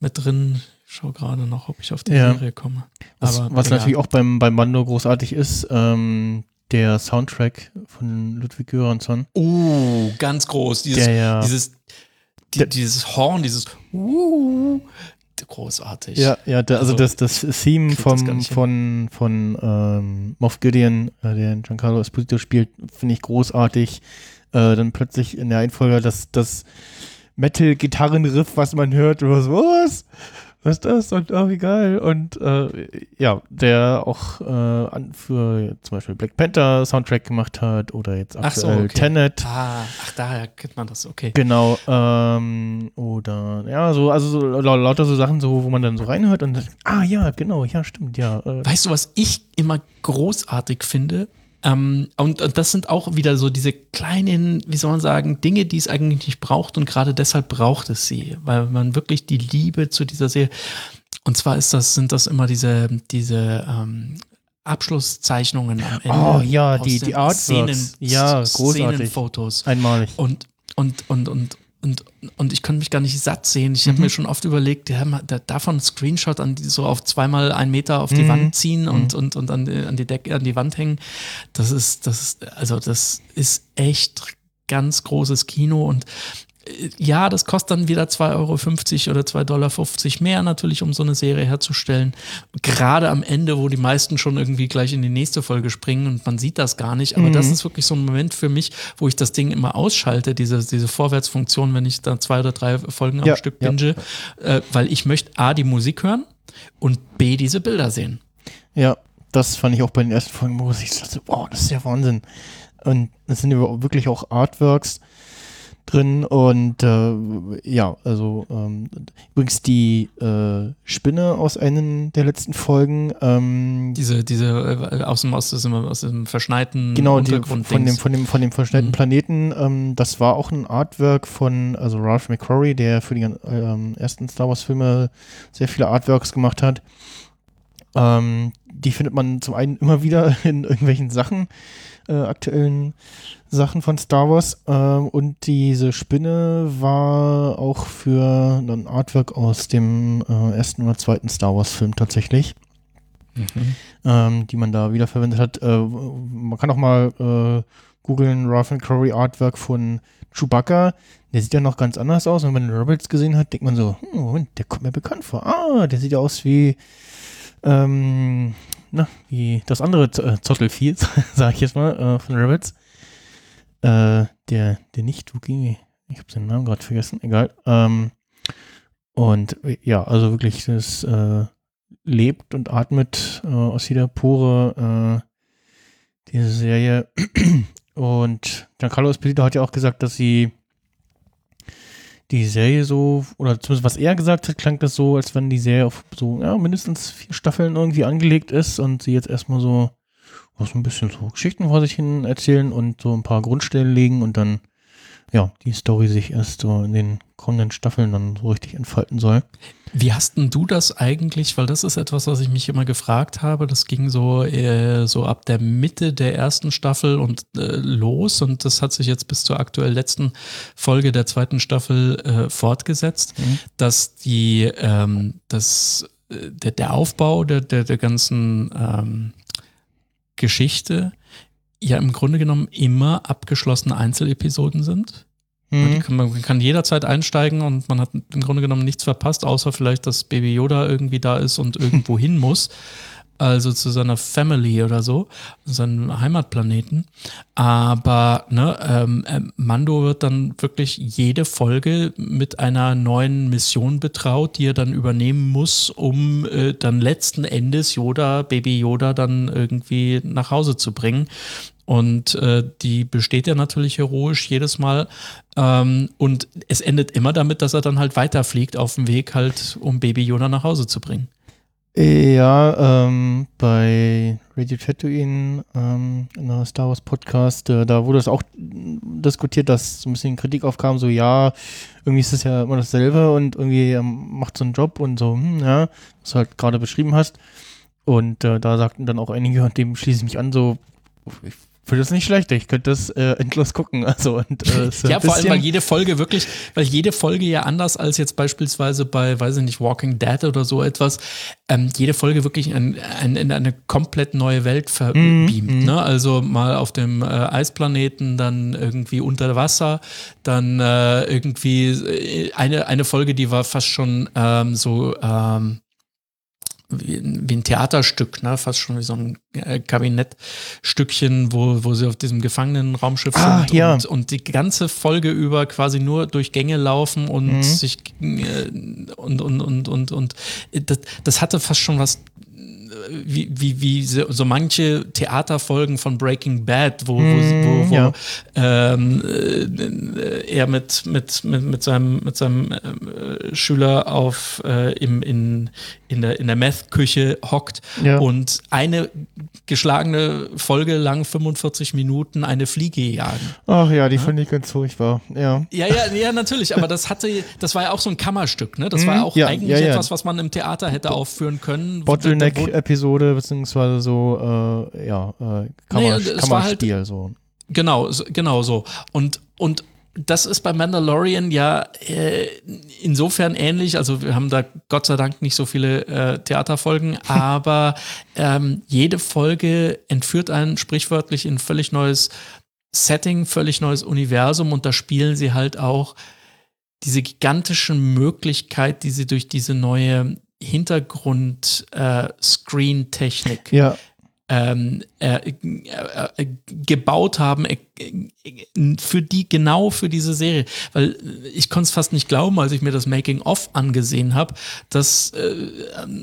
mit drin. Ich schau gerade noch, ob ich auf die Ja. Serie komme. Was, Aber was egal. natürlich auch beim, beim Mando großartig ist, ähm, der Soundtrack von Ludwig Göransson. Oh, ganz groß. Dieses, Der ja- dieses, die, dieses Horn, dieses uh, großartig. Ja, ja, da, also, Also, das, das Theme das vom, hin. von, von ähm, Moff Gideon, äh, der Giancarlo Esposito spielt, finde ich großartig. Äh, dann plötzlich in der Einfolge das, das Metal-Gitarren-Riff, was man hört, und was, was? Was ist das? Und oh, wie geil. Und äh, ja, der auch äh, für zum Beispiel Black Panther Soundtrack gemacht hat oder jetzt Ach so, aktuell okay. Tenet. Ah, ach, daher kennt man das, okay. Genau, ähm, oder ja, so, also so, lau- lauter so Sachen, so, wo man dann so reinhört und dann, ah ja, genau, ja, stimmt, ja. Äh, Weißt du, was ich immer großartig finde? Ähm, und, und das sind auch wieder so diese kleinen, wie soll man sagen, Dinge, die es eigentlich nicht braucht und gerade deshalb braucht es sie, weil man wirklich die Liebe zu dieser Serie. Und zwar ist das, sind das immer diese, diese ähm, Abschlusszeichnungen am Ende. Oh ja, die- die Artworks. Ja, großartig. Szenenfotos. einmalig. Und, und, und, und, und, und ich könnte mich gar nicht satt sehen. Ich habe mir schon oft überlegt, ja, davon einen Screenshot an die, so auf zweimal einen Meter auf die Mhm. Wand ziehen und, und, und an, die, an die Decke, an die Wand hängen. Das ist, das ist, also das ist echt ganz großes Kino und ja, das kostet dann wieder 2,50 Euro oder 2,50 Dollar mehr natürlich, um so eine Serie herzustellen. Gerade am Ende, wo die meisten schon irgendwie gleich in die nächste Folge springen und man sieht das gar nicht. Aber das ist wirklich so ein Moment für mich, wo ich das Ding immer ausschalte, diese, diese Vorwärtsfunktion, wenn ich da zwei oder drei Folgen am Ja, Stück ja. binge, äh, weil ich möchte A, die Musik hören und B, diese Bilder sehen. Ja, das fand ich auch bei den ersten Folgen, wo ich dachte, wow, das ist ja Wahnsinn. Und das sind ja wirklich auch Artworks, drin und äh, ja, also ähm, übrigens die äh, Spinne aus einem der letzten Folgen. Ähm, diese, diese äh, aus dem, aus dem, aus dem verschneiten genau, die, von dem, von dem, von dem verschneiten mhm. Planeten. Ähm, das war auch ein Artwork von, also Ralph McQuarrie, der für die ähm, ersten Star Wars Filme sehr viele Artworks gemacht hat. Ähm, die findet man zum einen immer wieder in irgendwelchen Sachen, äh, aktuellen Sachen von Star Wars. Ähm, und diese Spinne war auch für ein Artwork aus dem äh, ersten oder zweiten Star Wars-Film tatsächlich. Mhm. Ähm, die man da wiederverwendet hat. Äh, man kann auch mal äh, googeln, Ralph and Curry Artwork von Chewbacca. Der sieht ja noch ganz anders aus. Und wenn man den Rebels gesehen hat, denkt man so, hm, Moment, der kommt mir bekannt vor. Ah, der sieht ja aus wie ähm, na, wie das andere äh, Zottelvieh, sage ich jetzt mal, äh, von Rebels. Äh, der, der Nicht-Wookie, ich habe seinen Namen gerade vergessen, egal. Ähm, und ja, also wirklich, das äh, lebt und atmet äh, aus jeder Pore äh, diese Serie. Und Giancarlo Esposito hat ja auch gesagt, dass sie die Serie so, oder zumindest was er gesagt hat, klang das so, als wenn die Serie auf so, ja, mindestens vier Staffeln irgendwie angelegt ist und sie jetzt erstmal so, so ein bisschen so Geschichten vor sich hin erzählen und so ein paar Grundstellen legen und dann, ja, die Story sich erst so in den kommenden Staffeln dann so richtig entfalten soll. Wie hast denn du das eigentlich? Weil das ist etwas, was ich mich immer gefragt habe. Das ging so, äh, so ab der Mitte der ersten Staffel und äh, los und das hat sich jetzt bis zur aktuell letzten Folge der zweiten Staffel äh, fortgesetzt, mhm. dass die, ähm, das, äh, der, der Aufbau der, der, der ganzen ähm, Geschichte ja im Grunde genommen immer abgeschlossene Einzelepisoden sind. Mhm. Kann, man kann jederzeit einsteigen und man hat im Grunde genommen nichts verpasst, außer vielleicht, dass Baby Yoda irgendwie da ist und irgendwo hin muss. Also zu seiner Family oder so, seinem Heimatplaneten. Aber ne, ähm, äh, Mando wird dann wirklich jede Folge mit einer neuen Mission betraut, die er dann übernehmen muss, um äh, dann letzten Endes Yoda, Baby Yoda dann irgendwie nach Hause zu bringen. Und äh, die besteht ja natürlich heroisch jedes Mal. Ähm, und es endet immer damit, dass er dann halt weiterfliegt auf dem Weg halt, um Baby Yoda nach Hause zu bringen. Ja, ähm, bei Radio Tatooine, ähm, in der Star Wars Podcast, äh, da wurde es auch diskutiert, dass so ein bisschen Kritik aufkam, so ja, irgendwie ist es ja immer dasselbe und irgendwie ähm, macht so einen Job und so, hm, ja, was du halt gerade beschrieben hast. Und äh, da sagten dann auch einige, dem schließe ich mich an, so, ich finde das nicht schlecht. Ich könnte das äh, endlos gucken. Also, und, äh, ja, vor allem, weil jede Folge wirklich, weil jede Folge ja anders als jetzt beispielsweise bei, weiß ich nicht, Walking Dead oder so etwas, ähm, jede Folge wirklich ein, ein, in eine komplett neue Welt verbeamt. Mm, mm. Ne? Also mal auf dem äh, Eisplaneten, dann irgendwie unter Wasser, dann äh, irgendwie äh, eine, eine Folge, die war fast schon ähm, so, ähm, wie, wie, ein Theaterstück, ne? fast schon wie so ein äh, Kabinettstückchen, wo, wo sie auf diesem Gefangenenraumschiff ah, sind ja. und, und, die ganze Folge über quasi nur durch Gänge laufen und mhm. sich äh, und, und, und, und, und das, das hatte fast schon was wie, wie, wie so manche Theaterfolgen von Breaking Bad, wo, wo, wo, wo ja. ähm, äh, er mit, mit, mit, mit seinem, mit seinem äh, Schüler auf, äh, im, in, in der, in der Meth-Küche hockt ja. und eine geschlagene Folge lang 45 Minuten eine Fliege jagen. Ach ja, die ja? fand ich ganz furchtbar. Ja. ja, ja, ja, natürlich, aber das hatte, das war ja auch so ein Kammerstück, ne? Das mhm. war ja auch eigentlich etwas, was man im Theater hätte aufführen können. Bottleneck-Episode, beziehungsweise so, äh, ja, äh, Kammer, nee, Kammerspiel, halt, so. Genau, genau so. Und, und das ist bei Mandalorian ja äh, insofern ähnlich. Also wir haben da Gott sei Dank nicht so viele äh, Theaterfolgen, aber ähm, jede Folge entführt einen sprichwörtlich in ein völlig neues Setting, völlig neues Universum und da spielen sie halt auch diese gigantische Möglichkeit, die sie durch diese neue Hintergrund-Screen-Technik äh, ja ähm, äh, äh, äh, gebaut haben für die genau für diese Serie, weil ich konnte es fast nicht glauben, als ich mir das Making of angesehen habe, dass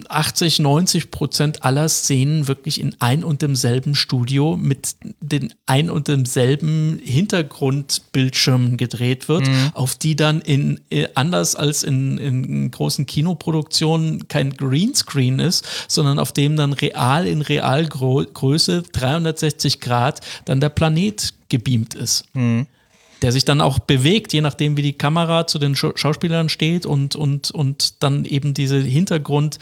80, 90 Prozent aller Szenen wirklich in ein und demselben Studio mit den ein und demselben Hintergrundbildschirmen gedreht wird, mhm. auf die dann in anders als in, in großen Kinoproduktionen kein Greenscreen ist, sondern auf dem dann real in Realgröße 360 Grad dann der Planet gebeamt ist. Mhm. Der sich dann auch bewegt, je nachdem, wie die Kamera zu den Schauspielern steht und, und, und dann eben diese Hintergrund,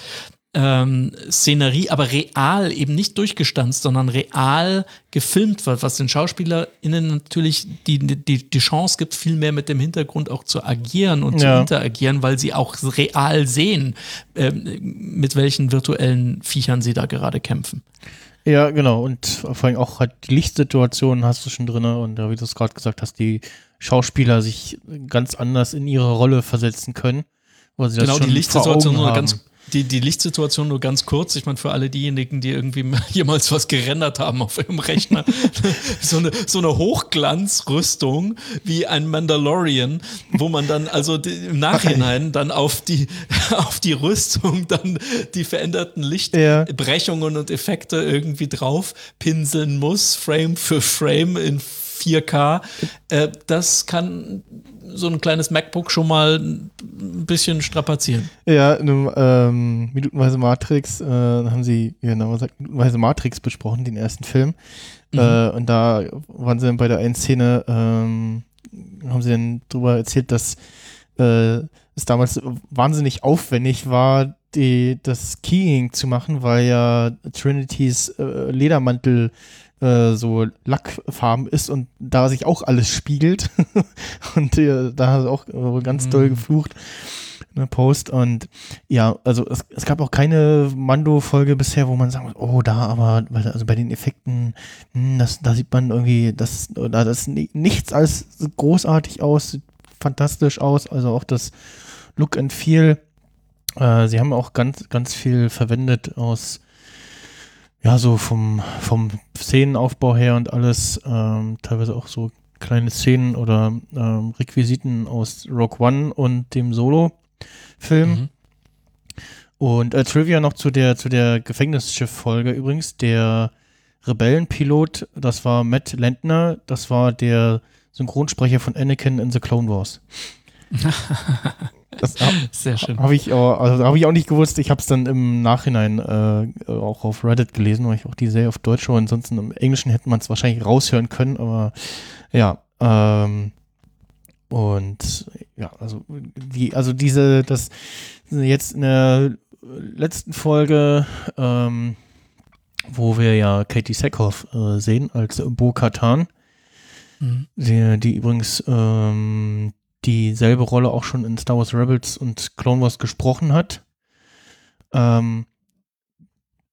ähm, Szenerie, aber real, eben nicht durchgestanzt, sondern real gefilmt wird, was den SchauspielerInnen natürlich die, die, die Chance gibt, viel mehr mit dem Hintergrund auch zu agieren und ja. zu interagieren, weil sie auch real sehen, äh, mit welchen virtuellen Viechern sie da gerade kämpfen. Ja, genau. Und vor allem auch halt die Lichtsituationen hast du schon drin. Und wie du es gerade gesagt hast, die Schauspieler sich ganz anders in ihre Rolle versetzen können. Weil sie das genau, die Lichtsituation nur ganz die, die Lichtsituation nur ganz kurz. Ich meine, für alle diejenigen, die irgendwie jemals was gerendert haben auf ihrem Rechner, so eine, so eine Hochglanzrüstung wie ein Mandalorian, wo man dann also im Nachhinein dann auf die, auf die Rüstung dann die veränderten Lichtbrechungen und Effekte irgendwie drauf pinseln muss, Frame für Frame in 4K. Äh, das kann so ein kleines MacBook schon mal ein bisschen strapazieren. Ja, in einem ähm, Minutenweise Matrix äh, haben sie, genau gesagt, Minutenweise Matrix besprochen, den ersten Film. Mhm. Äh, und da waren sie dann bei der einen Szene, ähm, haben sie dann darüber erzählt, dass äh, es damals wahnsinnig aufwendig war, die, das Keying zu machen, weil ja Trinities äh, Ledermantel äh, so Lackfarben ist und da sich auch alles spiegelt. und äh, da hat auch äh, ganz mhm. doll geflucht. Eine Post und ja, also es, es gab auch keine Mando-Folge bisher, wo man sagt, oh, da aber, also bei den Effekten, hm, das, da sieht man irgendwie, das, da das nichts als großartig aus, sieht fantastisch aus, also auch das Look and Feel. Äh, sie haben auch ganz, ganz viel verwendet aus ja, so vom, vom Szenenaufbau her und alles, ähm, teilweise auch so kleine Szenen oder ähm, Requisiten aus Rogue One und dem Solo-Film. Mhm. Und äh, Trivia noch zu der, zu der Gefängnisschiff-Folge übrigens. Der Rebellenpilot, das war Matt Lentner, das war der Synchronsprecher von Anakin in The Clone Wars. Das hab, Sehr schön. Habe ich, also hab ich auch nicht gewusst. Ich habe es dann im Nachhinein äh, auch auf Reddit gelesen, weil ich auch die Serie auf Deutsch schaue. Ansonsten im Englischen hätte man es wahrscheinlich raushören können, aber ja. Ähm, und ja, also die, also diese, das jetzt in der letzten Folge, ähm, wo wir ja Katie Sackhoff äh, sehen als Bo Katan, mhm. die, die übrigens ähm, dieselbe Rolle auch schon in Star Wars Rebels und Clone Wars gesprochen hat. Ähm,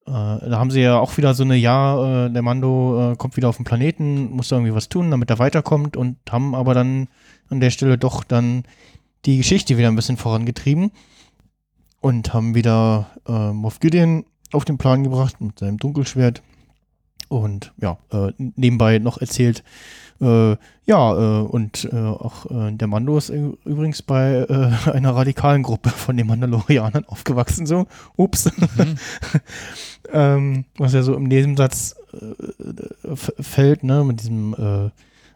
äh, da haben sie ja auch wieder so eine, ja, äh, der Mando äh, kommt wieder auf den Planeten, muss da irgendwie was tun, damit er weiterkommt und haben aber dann an der Stelle doch dann die Geschichte wieder ein bisschen vorangetrieben und haben wieder äh, Moff Gideon auf den Plan gebracht mit seinem Dunkelschwert und ja, äh, nebenbei noch erzählt, äh, ja, äh, und äh, auch äh, der Mando ist übrigens bei äh, einer radikalen Gruppe von den Mandalorianern aufgewachsen, so. Ups. Mhm. ähm, was ja so im Nebensatz äh, fällt, ne, mit diesem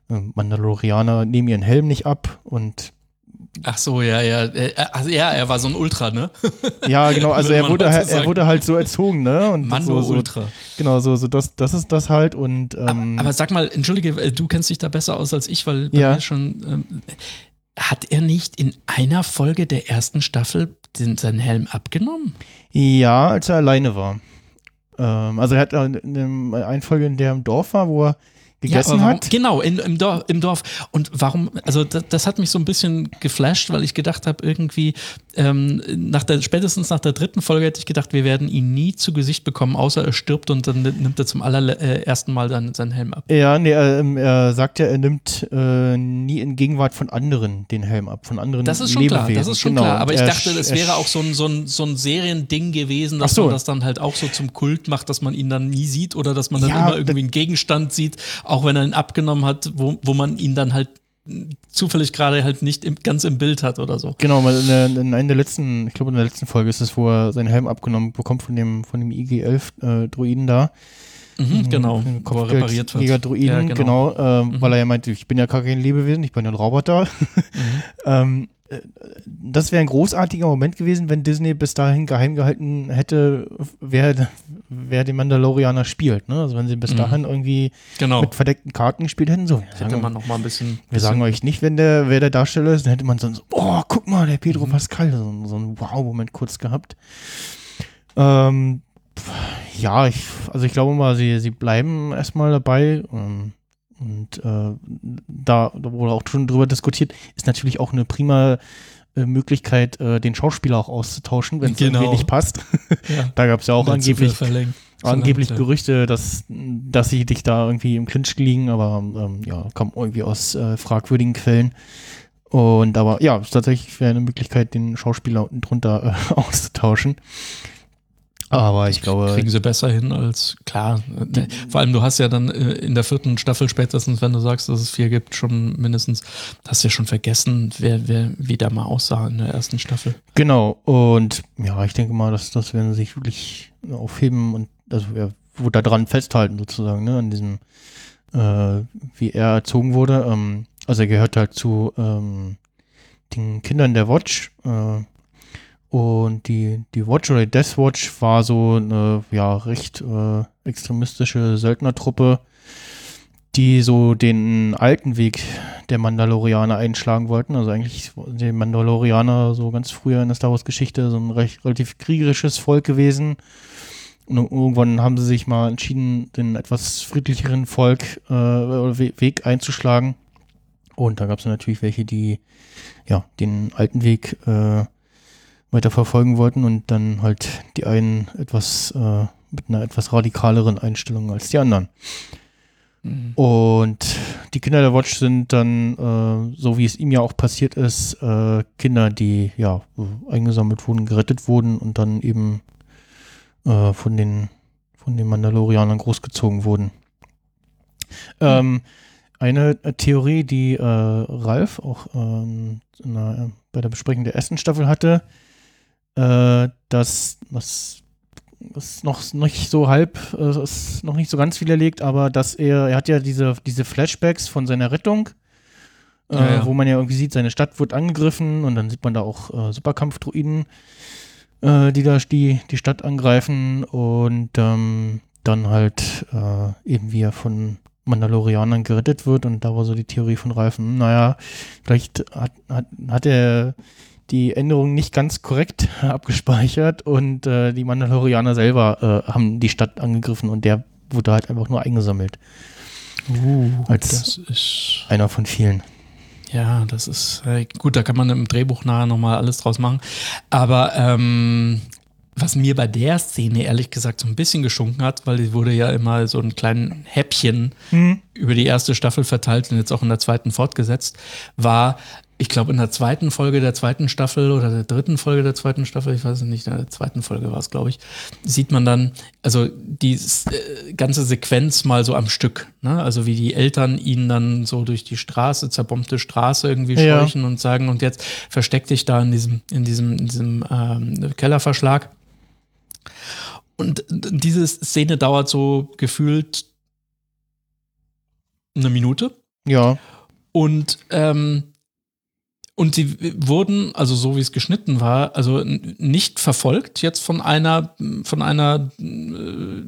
Mandalorianer nehmen ihren Helm nicht ab und Ach so, ja, ja. Also, ja, er war so ein Ultra, ne? Ja, genau. Also er wurde, halt, er wurde halt so erzogen, ne? Und Mando so, so, Ultra. Genau, so, so das, das ist das halt. Und, ähm, aber, aber, sag mal, entschuldige, äh, du kennst dich da besser aus als ich, weil bei ja. mir schon. Ähm, hat er nicht in einer Folge der ersten Staffel den, seinen Helm abgenommen? Ja, als er alleine war. Ähm, also er hat in einer Folge, in der er im Dorf war, wo er gegessen ja, warum, hat. Genau, in, im, Dorf, im Dorf. Und warum, also das, das hat mich so ein bisschen geflasht, weil ich gedacht habe, irgendwie, ähm, nach der, spätestens nach der dritten Folge hätte ich gedacht, wir werden ihn nie zu Gesicht bekommen, außer er stirbt und dann nimmt er zum allerersten Mal dann seinen Helm ab. Ja, nee, er, ähm, er sagt ja, er nimmt äh, nie in Gegenwart von anderen den Helm ab, von anderen Das ist schon Lebewesen. klar, das ist schon genau. klar. Aber ich dachte, das wäre auch so ein, so ein, so ein Seriending gewesen, dass so. man das dann halt auch so zum Kult macht, dass man ihn dann nie sieht oder dass man dann Ja, immer irgendwie einen Gegenstand sieht, auch wenn er ihn abgenommen hat, wo, wo man ihn dann halt zufällig gerade halt nicht im, ganz im Bild hat oder so. Genau, weil in, der, in einer der letzten, ich glaube in der letzten Folge ist es, wo er seinen Helm abgenommen bekommt von dem, von dem IG-11-Druiden da. Mhm, genau, Den wo er repariert wird. Jäger-Druiden, Ja, genau, äh, Mhm. weil er ja meinte, ich bin ja gar kein Lebewesen, ich bin ja ein Roboter. Mhm. ähm, äh, das wäre ein großartiger Moment gewesen, wenn Disney bis dahin geheim gehalten hätte, wer, wer den Mandalorianer spielt. Ne? Also wenn sie bis Mhm. dahin irgendwie Genau. mit verdeckten Karten gespielt hätten, so. Hätte man noch mal ein bisschen. Wir sagen euch nicht, wenn der, wer der Darsteller ist, dann hätte man so, oh, guck mal, der Pedro Mhm. Pascal, so, so ein Wow-Moment kurz gehabt. Ähm, ja, ich, also ich glaube mal, sie, sie bleiben erstmal dabei. Ähm, und äh, da, da wurde auch schon drüber diskutiert, ist natürlich auch eine prima äh, Möglichkeit, äh, den Schauspieler auch auszutauschen, wenn es Genau. irgendwie nicht passt. Ja. Da gab es ja auch angeblich angeblich. Gerüchte, dass, dass sie dich da irgendwie im Clinch liegen, aber ähm, ja, kam irgendwie aus äh, fragwürdigen Quellen. Und aber ja, es tatsächlich wäre eine Möglichkeit, den Schauspieler unten drunter äh, auszutauschen. Aber ich glaube, Kriegen sie besser hin als, klar. äh, Vor allem, du hast ja dann äh, in der vierten Staffel spätestens, wenn du sagst, dass es vier gibt, schon mindestens, hast du ja schon vergessen, wer, wer, wie der mal aussah in der ersten Staffel. genau. Und ja, ich denke mal, dass das werden sie sich wirklich aufheben und also ja, wo da dran festhalten sozusagen, ne, an diesem, äh, wie er erzogen wurde. Ähm, also er gehört halt zu ähm, den Kindern der Watch. Äh, und die, die Watch oder die Death Watch war so eine ja recht äh, extremistische Söldnertruppe, die so den alten Weg der Mandalorianer einschlagen wollten. Also eigentlich die Mandalorianer so ganz früher in der Star Wars Geschichte so ein recht, relativ kriegerisches Volk gewesen. Und irgendwann haben sie sich mal entschieden, den etwas friedlicheren Volk äh, Weg einzuschlagen. Und da gab es natürlich welche, die ja den alten Weg äh, weiter verfolgen wollten und dann halt die einen etwas äh, mit einer etwas radikaleren Einstellung als die anderen. Und die Kinder der Watch sind dann, äh, so wie es ihm ja auch passiert ist, äh, Kinder, die ja eingesammelt wurden, gerettet wurden und dann eben äh, von den von den Mandalorianern großgezogen wurden. Ähm, eine äh, Theorie, die äh, Ralf auch ähm, bei der Besprechung der ersten Staffel hatte, äh, dass was ist noch nicht so halb, äh, ist noch nicht so ganz widerlegt, aber dass er, er hat ja diese, diese Flashbacks von seiner Rettung, äh, Ja, ja. wo man ja irgendwie sieht, seine Stadt wird angegriffen und dann sieht man da auch äh, Superkampfdruiden, äh, die da die, die Stadt angreifen und ähm, dann halt äh, eben wie er von Mandalorianern gerettet wird und da war so die Theorie von Reifen, naja, vielleicht hat, hat, hat er die Änderung nicht ganz korrekt abgespeichert und äh, die Mandalorianer selber äh, haben die Stadt angegriffen und der wurde halt einfach nur eingesammelt. Uh, Als- das ist. Einer von vielen. Ja, das ist äh, gut, da kann man im Drehbuch nachher nochmal alles draus machen. Aber ähm, was mir bei der Szene ehrlich gesagt so ein bisschen geschunken hat, weil die wurde ja immer so ein kleinen Häppchen über die erste Staffel verteilt und jetzt auch in der zweiten fortgesetzt, war, ich glaube, in der zweiten Folge der zweiten Staffel oder der dritten Folge der zweiten Staffel, ich weiß es nicht, in der zweiten Folge war es, glaube ich, sieht man dann, also die äh, ganze Sequenz mal so am Stück, ne? Also wie die Eltern ihn dann so durch die Straße, zerbombte Straße irgendwie Ja. scheuchen und sagen, und jetzt versteck dich da in diesem, in diesem, in diesem ähm, Kellerverschlag. Und diese Szene dauert so gefühlt eine Minute. Ja, Und, ähm, und sie wurden, also so wie es geschnitten war, also nicht verfolgt jetzt von einer, von einer äh,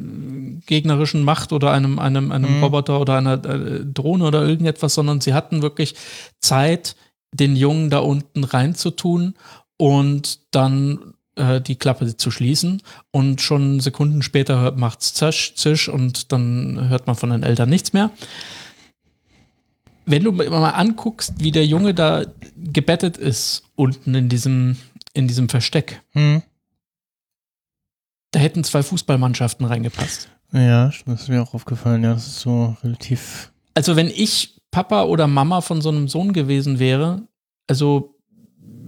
gegnerischen Macht oder einem, einem, einem Mhm. Roboter oder einer äh, Drohne oder irgendetwas, sondern sie hatten wirklich Zeit, den Jungen da unten reinzutun und dann äh, die Klappe zu schließen und schon Sekunden später macht's zisch, zisch und dann hört man von den Eltern nichts mehr. Wenn du mal anguckst, wie der Junge da gebettet ist, unten in diesem, in diesem Versteck, Hm. da hätten zwei Fußballmannschaften reingepasst. Ja, das ist mir auch aufgefallen. Ja, das ist so relativ. Also, wenn ich Papa oder Mama von so einem Sohn gewesen wäre, also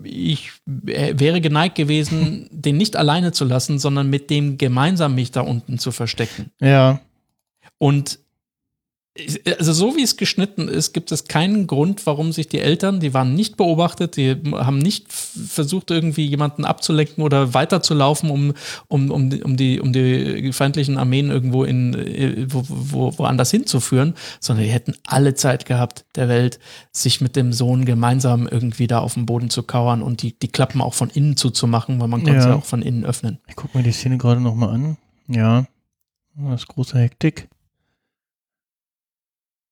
ich äh, wäre geneigt gewesen, den nicht alleine zu lassen, sondern mit dem gemeinsam mich da unten zu verstecken. Ja. Und also so wie es geschnitten ist, gibt es keinen Grund, warum sich die Eltern, die waren nicht beobachtet, die haben nicht versucht, irgendwie jemanden abzulenken oder weiterzulaufen, um, um, um, die, um, die, um die feindlichen Armeen irgendwo in äh, wo, wo, woanders hinzuführen, sondern die hätten alle Zeit gehabt der Welt, sich mit dem Sohn gemeinsam irgendwie da auf dem Boden zu kauern und die, die Klappen auch von innen zuzumachen, weil man konnte sie Ja. auch von innen öffnen. Ich gucke mir die Szene gerade nochmal an. Ja. Das ist große Hektik.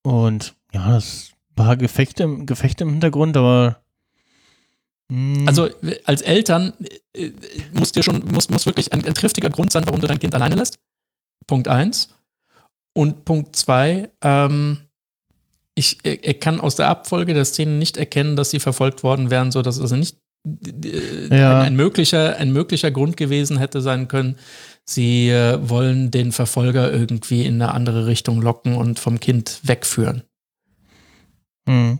Und ja, das war Gefechte, im- Gefechte im Hintergrund, aber. hm, Also äh, als Eltern äh, äh, muss dir schon, muss, muss wirklich ein, ein triftiger Grund sein, warum du dein Kind alleine lässt. Punkt eins. Und Punkt zwei, ähm, ich, äh, kann aus der Abfolge der Szenen nicht erkennen, dass sie verfolgt worden wären, so dass es also nicht äh, Ja. ein, ein, möglicher, ein möglicher Grund gewesen hätte sein können. Sie äh, wollen den Verfolger irgendwie in eine andere Richtung locken und vom Kind wegführen. hm.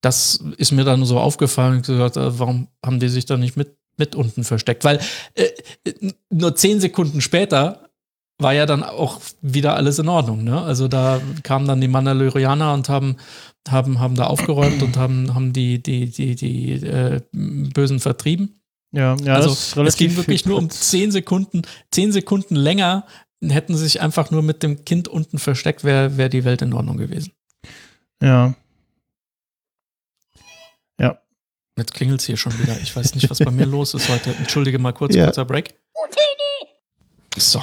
das ist mir dann so aufgefallen. Gesagt, äh, warum haben die sich da nicht mit, mit unten versteckt? Weil äh, nur zehn Sekunden später war ja dann auch wieder alles in Ordnung. Ne? Also da kamen dann die Mandalorianer und haben, haben, haben da aufgeräumt und haben, haben die, die, die, die äh, Bösen vertrieben. Ja, ja, also das ist es ging wirklich nur um zehn Sekunden, zehn Sekunden länger hätten sie sich einfach nur mit dem Kind unten versteckt, wäre wär die Welt in Ordnung gewesen. Ja. Jetzt klingelt es hier schon wieder. Ich weiß nicht, was bei mir los ist heute. Entschuldige mal kurz, Ja. kurzer Break. So.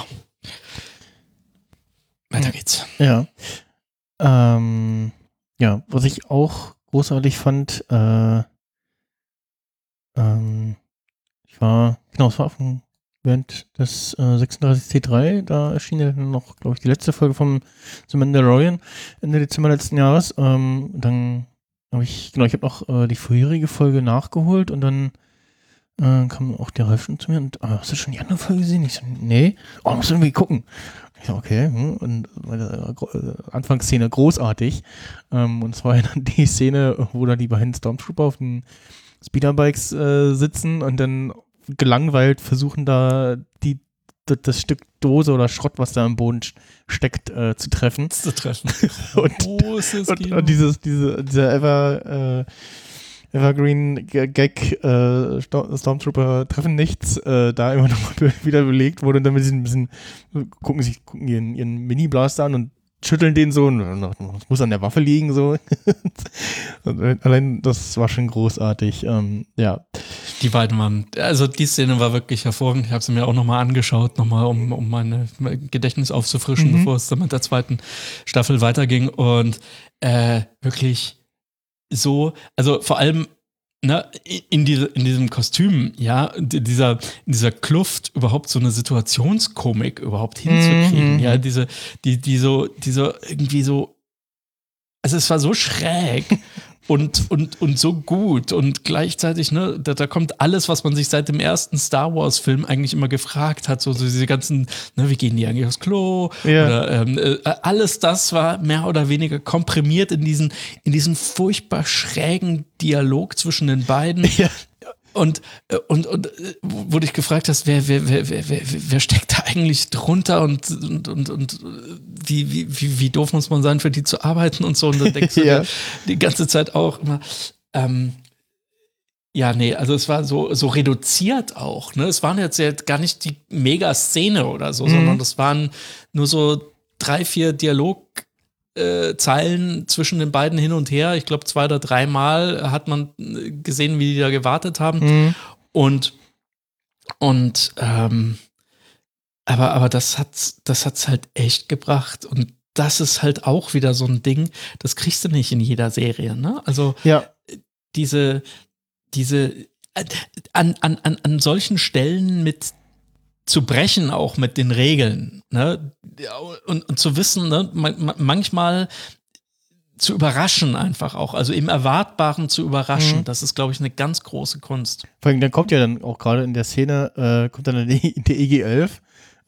Weiter geht's. Ja. Ähm, ja, was ich auch großartig fand, äh, ähm, war, genau, es war auf dem, während des äh, 36C3, da erschien ja noch, glaube ich, die letzte Folge vom The Mandalorian Ende Dezember letzten Jahres. Ähm, dann habe ich, genau, ich habe noch äh, die vorherige Folge nachgeholt und dann äh, kam auch der Ralf schon zu mir und, ah, hast du schon die andere Folge gesehen? Ich so, nee, oh, musst du irgendwie gucken. Ich so, okay, hm, und meine äh, Anfangsszene großartig. Ähm, und zwar dann die Szene, wo da die beiden Stormtrooper auf den Speederbikes äh, sitzen und dann gelangweilt versuchen da die das, Stück Dose oder Schrott, was da im Boden st- steckt, äh, zu treffen. Zu treffen. Und, Großes und, Kino. und dieses, diese, dieser Ever, äh, Evergreen Gag, äh, Sto- Stormtrooper treffen nichts, äh, da immer noch wieder belegt wurde und dann mit diesem bisschen, gucken sich, gucken ihren, ihren Mini-Blaster an und schütteln den so das muss an der Waffe liegen, so. allein das war schon großartig, ähm, ja. Die beiden waren, also die Szene war wirklich hervorragend. Ich habe sie mir auch nochmal angeschaut, nochmal um, um meine, mein Gedächtnis aufzufrischen, Mhm. bevor es dann mit der zweiten Staffel weiterging. Und äh, wirklich so, also vor allem ne, in, diese, in diesem Kostüm, ja, in dieser, in dieser Kluft überhaupt so eine Situationskomik überhaupt hinzukriegen. Mhm. Ja, diese, die, die so, die so irgendwie so, also es war so schräg und, und, und so gut und gleichzeitig, ne, da, da kommt alles, was man sich seit dem ersten Star Wars-Film eigentlich immer gefragt hat, so, so diese ganzen, ne, wie gehen die eigentlich aufs Klo? Ja. Oder ähm, äh, alles das war mehr oder weniger komprimiert in diesen, in diesen furchtbar schrägen Dialog zwischen den beiden. Ja. Und, äh, und, und äh, wo du dich gefragt hast, wer, wer, wer, wer, wer, wer steckt da eigentlich drunter und, und, und, und äh, wie, wie, wie, doof muss man sein, für die zu arbeiten und so. Und dann denkst du Ja. die ganze Zeit auch immer, ähm, ja, nee, also es war so, so reduziert auch. Ne? Es waren jetzt ja gar nicht die Mega-Szene oder so, Mhm. sondern das waren nur so drei, vier Dialog. Äh, Zeilen zwischen den beiden hin und her. Ich glaube, zwei oder dreimal hat man äh, gesehen, wie die da gewartet haben. Mhm. Und, und ähm, aber, aber das hat's, das hat's halt echt gebracht. Und das ist halt auch wieder so ein Ding, das kriegst du nicht in jeder Serie, ne? Also Ja, diese, diese an, an, an, an solchen Stellen mit zu brechen, auch mit den Regeln. Ne? Und, und zu wissen, ne? Man, manchmal zu überraschen einfach auch, also im Erwartbaren zu überraschen. Mhm. Das ist, glaube ich, eine ganz große Kunst. Vor allem, dann kommt ja dann auch gerade in der Szene, äh, kommt dann der, der EG11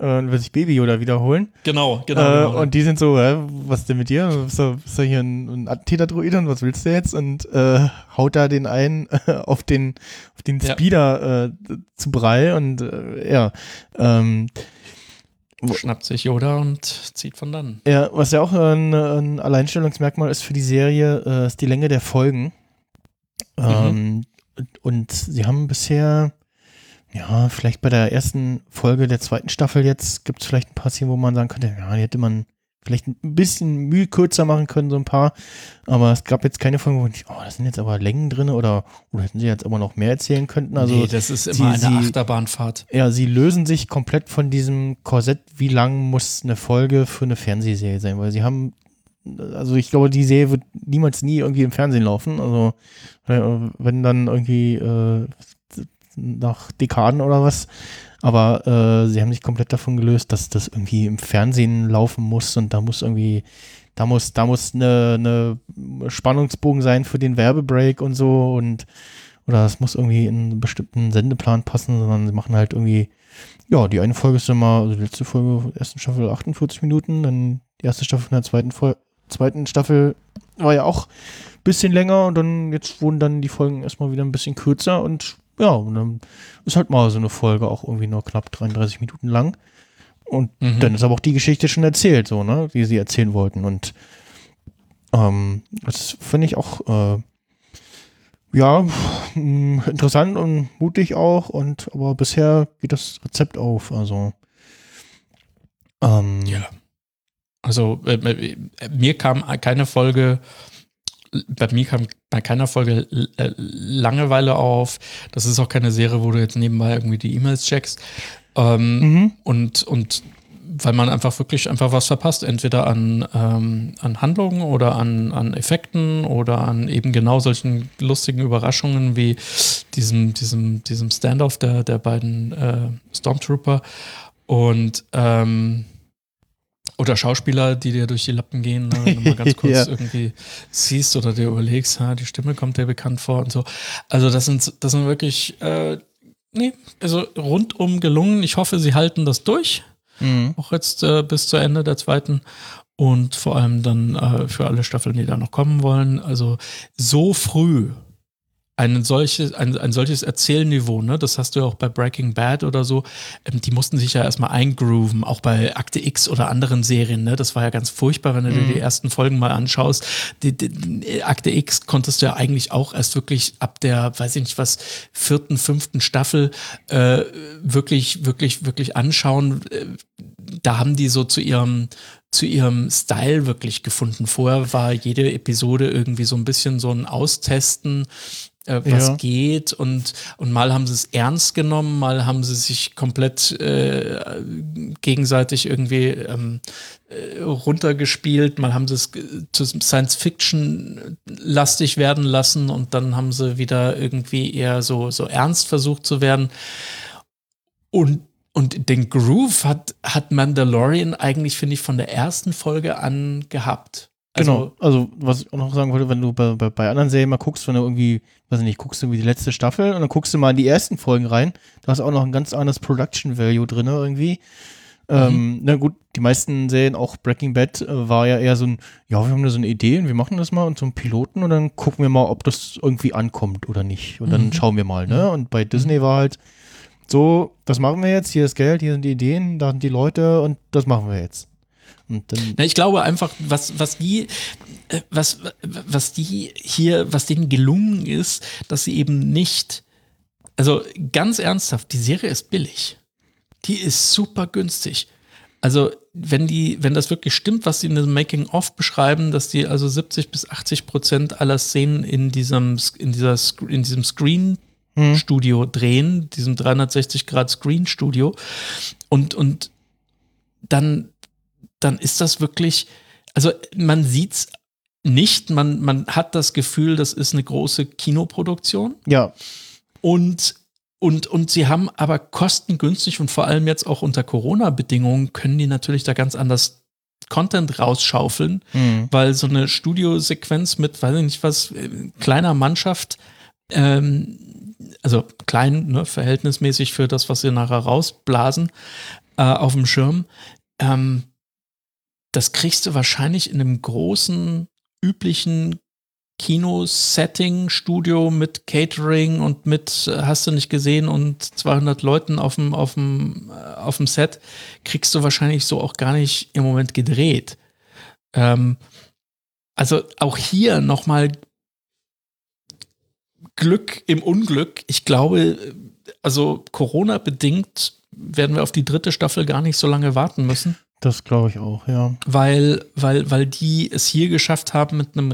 und will sich Baby oder wiederholen. Genau, genau, äh, genau. Und die sind so, äh, was ist denn mit dir? Bist du, bist du hier ein, ein Attentäter-Druide und was willst du jetzt? Und äh, haut da den einen äh, auf den, auf den Speeder ja. äh, zu Brei und äh, ja. Ähm, Schnappt sich Yoda und zieht von dann. Ja, was ja auch ein, ein Alleinstellungsmerkmal ist für die Serie, äh, ist die Länge der Folgen. Mhm. Ähm, und sie haben bisher ja, vielleicht bei der ersten Folge der zweiten Staffel jetzt gibt es vielleicht ein paar Szenen, wo man sagen könnte, ja, die hätte man vielleicht ein bisschen Mühe kürzer machen können, so ein paar. Aber es gab jetzt keine Folgen, wo ich, oh, da sind jetzt aber Längen drin oder, oder hätten sie jetzt aber noch mehr erzählen könnten. Also, nee, das ist immer sie, eine Achterbahnfahrt. Ja, sie lösen sich komplett von diesem Korsett, wie lang muss eine Folge für eine Fernsehserie sein, weil sie haben also ich glaube, die Serie wird niemals nie irgendwie im Fernsehen laufen. Also wenn dann irgendwie äh, nach Dekaden oder was. Aber äh, sie haben sich komplett davon gelöst, dass das irgendwie im Fernsehen laufen muss und da muss irgendwie, da muss, da muss eine, eine Spannungsbogen sein für den Werbebreak und so und oder es muss irgendwie in einen bestimmten Sendeplan passen, sondern sie machen halt irgendwie, ja, die eine Folge ist immer, also die letzte Folge der ersten Staffel 48 Minuten, dann die erste Staffel von der zweiten, Fol zweiten Staffel war ja auch ein bisschen länger und dann jetzt wurden dann die Folgen erstmal wieder ein bisschen kürzer und ja, und dann ist halt mal so eine Folge auch irgendwie nur knapp 33 Minuten lang. Und mhm. dann ist aber auch die Geschichte schon erzählt, so, ne, die sie erzählen wollten. Und ähm, das finde ich auch, äh, ja, interessant und mutig auch. Und aber bisher geht das Rezept auf. Also, ähm, ja. Also, äh, äh mir kam keine Folge bei mir kam bei keiner Folge äh, Langeweile auf. Das ist auch keine Serie, wo du jetzt nebenbei irgendwie die E-Mails checkst. Ähm, mhm. Und, und weil man einfach wirklich einfach was verpasst, entweder an, ähm, an Handlungen oder an, an Effekten oder an eben genau solchen lustigen Überraschungen wie diesem, diesem, diesem Standoff der, der beiden äh, Stormtrooper. Und ähm, oder Schauspieler, die dir durch die Lappen gehen, ne, wenn du mal ganz kurz ja. irgendwie siehst oder dir überlegst, ha, die Stimme kommt dir bekannt vor und so. Also das sind, das sind wirklich, äh, nee, also rundum gelungen. Ich hoffe, sie halten das durch. Mhm. Auch jetzt äh, bis zu Ende der zweiten. Und vor allem dann äh, für alle Staffeln, die da noch kommen wollen. Also so früh ein solches, ein, ein solches Erzählniveau, ne, das hast du ja auch bei Breaking Bad oder so, ähm, die mussten sich ja erstmal eingrooven, auch bei Akte X oder anderen Serien, ne? Das war ja ganz furchtbar, wenn du mhm. dir die ersten Folgen mal anschaust. Die, die, Akte X konntest du ja eigentlich auch erst wirklich ab der, weiß ich nicht was, vierten, fünften Staffel äh, wirklich, wirklich, wirklich anschauen. Äh, da haben die so zu ihrem zu ihrem Style wirklich gefunden. Vorher war jede Episode irgendwie so ein bisschen so ein Austesten äh, was ja. geht und, und mal haben sie es ernst genommen, mal haben sie sich komplett äh, gegenseitig irgendwie ähm, äh, runtergespielt, mal haben sie es zu Science Fiction lastig werden lassen und dann haben sie wieder irgendwie eher so, so ernst versucht zu werden. Und und den Groove hat, hat Mandalorian eigentlich, finde ich, von der ersten Folge an gehabt. Also, genau, also was ich auch noch sagen wollte, wenn du bei, bei, bei anderen Serien mal guckst, wenn du irgendwie, weiß ich nicht, guckst du irgendwie die letzte Staffel und dann guckst du mal in die ersten Folgen rein, da hast auch noch ein ganz anderes Production Value drin irgendwie. Ähm, mhm. na gut, die meisten Serien, auch Breaking Bad, äh, war ja eher so ein, ja, wir haben da so eine Idee und wir machen das mal und so einen Piloten und dann gucken wir mal, ob das irgendwie ankommt oder nicht. Und dann mhm. schauen wir mal, ne? Und bei Disney war halt so, das machen wir jetzt, hier ist Geld, hier sind die Ideen, da sind die Leute und das machen wir jetzt. Na, ich glaube einfach, was, was die, äh, was, was die hier, was denen gelungen ist, dass sie eben nicht, also ganz ernsthaft, die Serie ist billig. Die ist super günstig. Also, wenn die, wenn das wirklich stimmt, was sie in dem Making-of beschreiben, dass die also 70 bis 80 Prozent aller Szenen in diesem, in dieser, in diesem Screen Studio drehen, diesem 360 Grad Screen Studio und, und dann dann ist das wirklich, also man sieht's nicht, man, man hat das Gefühl, das ist eine große Kinoproduktion. Ja. Und und, und sie haben aber kostengünstig und vor allem jetzt auch unter Corona-Bedingungen können die natürlich da ganz anders Content rausschaufeln, Mhm. weil so eine Studiosequenz mit, weiß ich nicht was, äh, kleiner Mannschaft, ähm, also klein, ne, verhältnismäßig für das, was sie nachher rausblasen, äh, auf dem Schirm, ähm, das kriegst du wahrscheinlich in einem großen, üblichen Kino-Setting, Studio mit Catering und mit, äh, hast du nicht gesehen, und 200 Leuten auf dem, auf dem, äh, auf dem Set, kriegst du wahrscheinlich so auch gar nicht im Moment gedreht. Ähm, also auch hier nochmal Glück im Unglück. Ich glaube, also Corona-bedingt werden wir auf die dritte Staffel gar nicht so lange warten müssen Das glaube ich auch, ja. weil, weil, weil die es hier geschafft haben, mit einem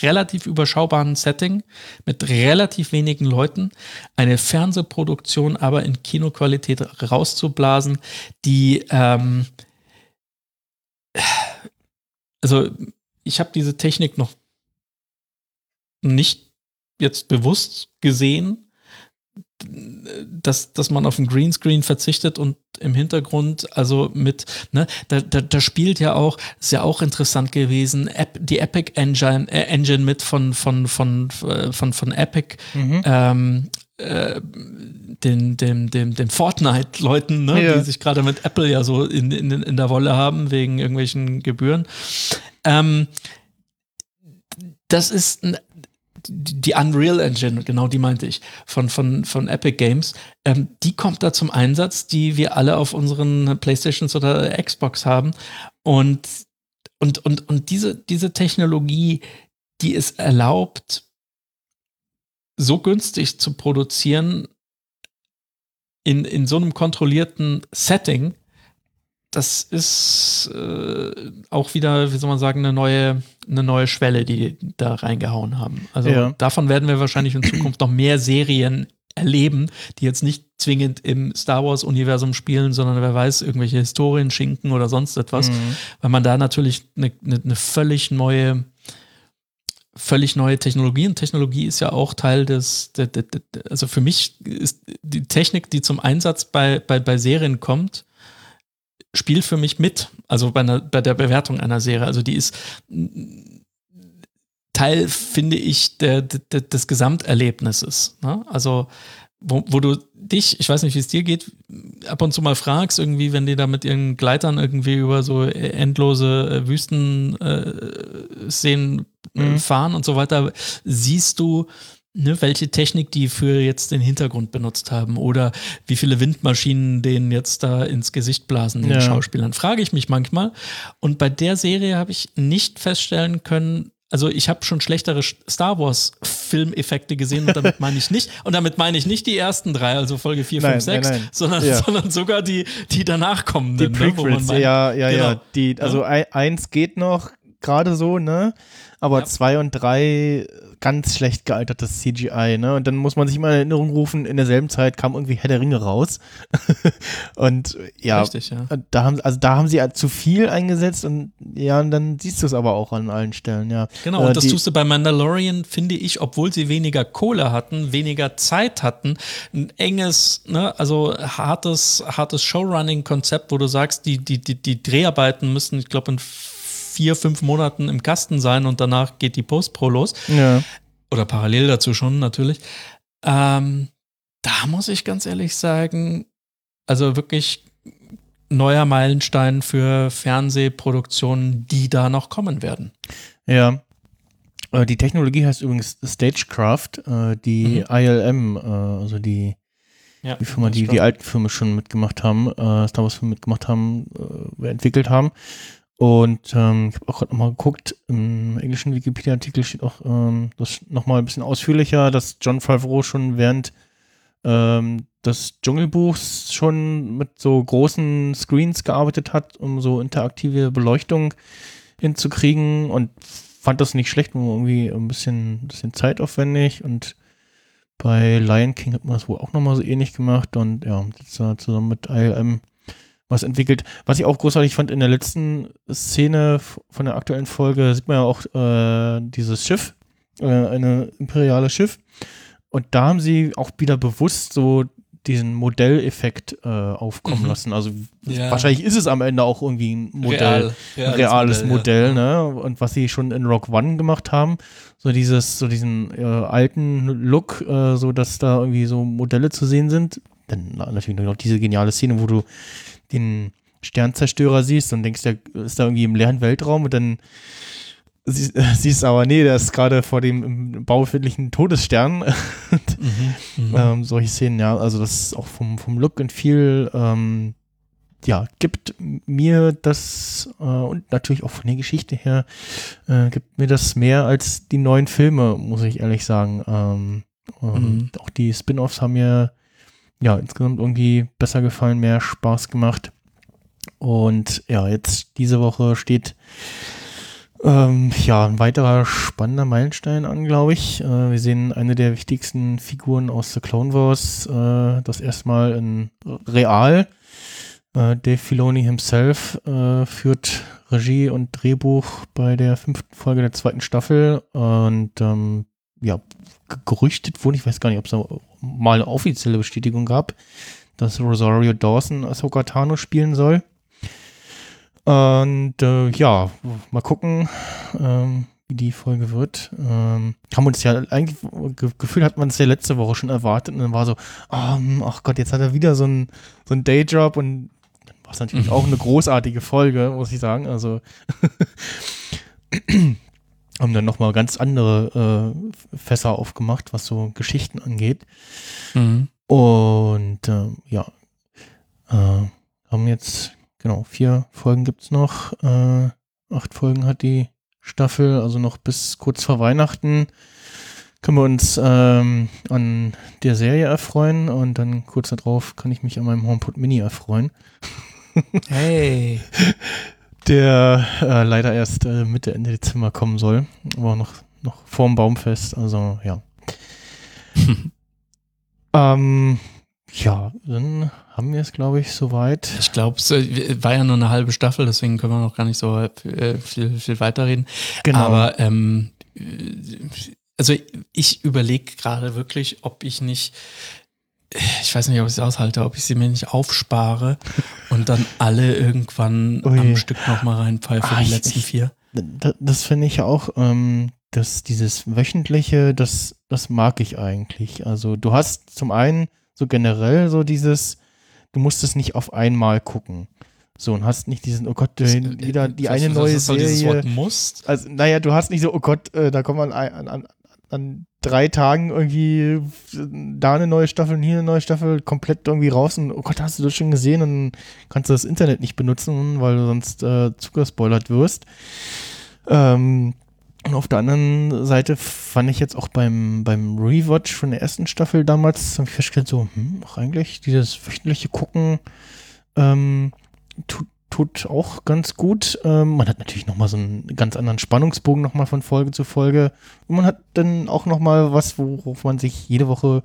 relativ überschaubaren Setting, mit relativ wenigen Leuten, eine Fernsehproduktion aber in Kinoqualität rauszublasen, die, ähm, also ich habe diese Technik noch nicht jetzt bewusst gesehen, dass, dass man auf den Greenscreen verzichtet und im Hintergrund, also mit, ne, da, da, da spielt ja auch, ist ja auch interessant gewesen, Ep, die Epic Engine, äh, Engine mit von, von, von, äh, von, von Epic, Mhm. ähm, äh, den, dem, dem, den Fortnite-Leuten, ne, Ja. die sich gerade mit Apple ja so in, in, in der Wolle haben, wegen irgendwelchen Gebühren. Ähm, das ist ein, die Unreal Engine, genau die meinte ich, von, von, von Epic Games, ähm, die kommt da zum Einsatz, die wir alle auf unseren Playstations oder Xbox haben. Und, und, und, und diese, diese Technologie, die es erlaubt, so günstig zu produzieren in, in so einem kontrollierten Setting, das ist äh, auch wieder, wie soll man sagen, eine neue, eine neue Schwelle, die die da reingehauen haben. Also Ja. davon werden wir wahrscheinlich in Zukunft noch mehr Serien erleben, die jetzt nicht zwingend im Star Wars-Universum spielen, sondern wer weiß, irgendwelche Historien schinken oder sonst etwas, Mhm. weil man da natürlich eine, eine, eine völlig neue völlig neue Technologie und Technologie ist ja auch Teil des, der, der, der, also für mich ist die Technik, die zum Einsatz bei, bei, bei Serien kommt, spielt für mich mit, also bei, einer, bei der Bewertung einer Serie. Also die ist Teil, finde ich, der, der, des Gesamterlebnisses. Ne? Also wo, wo du dich, ich weiß nicht, wie es dir geht, ab und zu mal fragst, irgendwie, wenn die da mit ihren Gleitern irgendwie über so endlose äh, Wüsten äh, äh, Mhm. fahren und so weiter, siehst du, ne, welche Technik die für jetzt den Hintergrund benutzt haben oder wie viele Windmaschinen denen jetzt da ins Gesicht blasen, den Ja. Schauspielern, frage ich mich manchmal. Und bei der Serie habe ich nicht feststellen können, also ich habe schon schlechtere Star Wars Filmeffekte gesehen und damit meine ich nicht, und damit meine ich nicht die ersten drei, also Folge 4, Nein, 5, 6, nein, nein. sondern, Ja. sondern sogar die, die danach kommen. Die Prequels, ja, ja, ja. Genau. Die, also ein, eins geht noch gerade so, ne? Aber Ja. zwei und drei ganz schlecht gealtertes CGI, ne? Und dann muss man sich mal in Erinnerung rufen, in derselben Zeit kam irgendwie Herr der Ringe raus. und ja, Richtig, ja. da haben, also da haben sie zu viel eingesetzt und ja, und dann siehst du es aber auch an allen Stellen, ja. Genau, Äh, und das die- tust du bei Mandalorian, finde ich, obwohl sie weniger Kohle hatten, weniger Zeit hatten, ein enges, ne, also hartes, hartes Showrunning-Konzept, wo du sagst, die, die, die, die Dreharbeiten müssen, ich glaube, in vier, fünf Monaten im Kasten sein und danach geht die Post-Pro los. Ja. Oder parallel dazu schon, natürlich. Ähm, da muss ich ganz ehrlich sagen, also wirklich neuer Meilenstein für Fernsehproduktionen, die da noch kommen werden. Ja. Äh, Die Technologie heißt übrigens Stagecraft, äh, die Mhm. ILM, äh, also die, Ja, die Firma, die die alten Filme schon mitgemacht haben, Star Wars Filme mitgemacht haben, entwickelt haben. Und ähm, ich habe auch gerade nochmal geguckt, im englischen Wikipedia-Artikel steht auch ähm, das nochmal ein bisschen ausführlicher, dass John Favreau schon während ähm, des Dschungelbuchs schon mit so großen Screens gearbeitet hat, um so interaktive Beleuchtung hinzukriegen und fand das nicht schlecht, nur irgendwie ein bisschen, ein bisschen zeitaufwendig. Und bei Lion King hat man das wohl auch nochmal so ähnlich gemacht. Und ja, jetzt zusammen mit ILM was entwickelt. Was ich auch großartig fand, in der letzten Szene von der aktuellen Folge sieht man ja auch äh, dieses Schiff, äh, eine imperiale Schiff und da haben sie auch wieder bewusst so diesen Modelleffekt äh, aufkommen Mhm. lassen. Also Ja. wahrscheinlich ist es am Ende auch irgendwie ein Modell, Real, ein reales Modell, ja. ne? Und was sie schon in Rock One gemacht haben, so dieses, so diesen äh, alten Look, äh, so dass da irgendwie so Modelle zu sehen sind. Dann na, natürlich noch diese geniale Szene, wo du den Sternzerstörer siehst und denkst, der ist da irgendwie im leeren Weltraum und dann sie, siehst aber, nee, der ist gerade vor dem im Bau befindlichen Todesstern. Mhm. Mhm. ähm, solche Szenen, ja, also das ist auch vom, vom Look und viel, ähm, ja, gibt mir das äh, und natürlich auch von der Geschichte her, äh, gibt mir das mehr als die neuen Filme, muss ich ehrlich sagen. Ähm, Mhm. Auch die Spin-offs haben mir ja insgesamt irgendwie besser gefallen, mehr Spaß gemacht. Und ja, jetzt diese Woche steht ähm, ja, ein weiterer spannender Meilenstein an, glaube ich. Äh, wir sehen eine der wichtigsten Figuren aus The Clone Wars, äh, das erstmal in Real. Äh, Dave Filoni himself äh, führt Regie und Drehbuch bei der fünften Folge der zweiten Staffel und ähm, ja, gerüchtet wurde, ich weiß gar nicht, ob es mal eine offizielle Bestätigung gab, dass Rosario Dawson Ahsoka Tano spielen soll. Und äh, ja, mal gucken, ähm, wie die Folge wird. Ähm, haben uns ja eigentlich, ge gefühlt hat man es ja letzte Woche schon erwartet und dann war so, ah, hm, ach Gott, jetzt hat er wieder so einen so einen Dayjob und dann war es natürlich Mhm. auch eine großartige Folge, muss ich sagen. Also haben dann nochmal ganz andere äh, Fässer aufgemacht, was so Geschichten angeht. Mhm. Und ähm, ja, äh, haben jetzt, genau, vier Folgen gibt's noch. Äh, acht Folgen hat die Staffel, also noch bis kurz vor Weihnachten können wir uns ähm, an der Serie erfreuen und dann kurz darauf kann ich mich an meinem HomePod Mini erfreuen, Hey. der äh, leider erst äh, Mitte, Ende Dezember kommen soll, aber noch, noch vorm Baumfest, also ja. ähm, ja, dann haben wir es, glaube ich, soweit. Ich glaube, es äh, war ja nur eine halbe Staffel, deswegen können wir noch gar nicht so äh, viel, viel weiterreden. Genau. Aber ähm, äh, also ich überlege gerade wirklich, ob ich nicht, ich weiß nicht, ob ich es aushalte, ob ich sie mir nicht aufspare und dann alle irgendwann Ui. am Stück nochmal reinpfeife, Ah, die ich- letzten vier. Da- Das finde ich auch, ähm, dass dieses wöchentliche, das, das mag ich eigentlich. Also du hast zum einen so generell so dieses, du musst es nicht auf einmal gucken. So, und hast nicht diesen, oh Gott, äh, wieder die Was- eine was neue Serie. Musst? Also, naja, du hast nicht so, oh Gott, äh, da kommt man an, an, an drei Tagen irgendwie da eine neue Staffel und hier eine neue Staffel komplett irgendwie raus und oh Gott, hast du das schon gesehen und kannst du das Internet nicht benutzen, weil du sonst äh, zugespoilert wirst. Ähm, und auf der anderen Seite fand ich jetzt auch beim, beim Rewatch von der ersten Staffel damals, habe ich festgestellt, so, hm, auch eigentlich dieses wöchentliche Gucken ähm, tut, tut auch ganz gut. Ähm, man hat natürlich nochmal so einen ganz anderen Spannungsbogen nochmal von Folge zu Folge. Und man hat dann auch nochmal was, worauf man sich jede Woche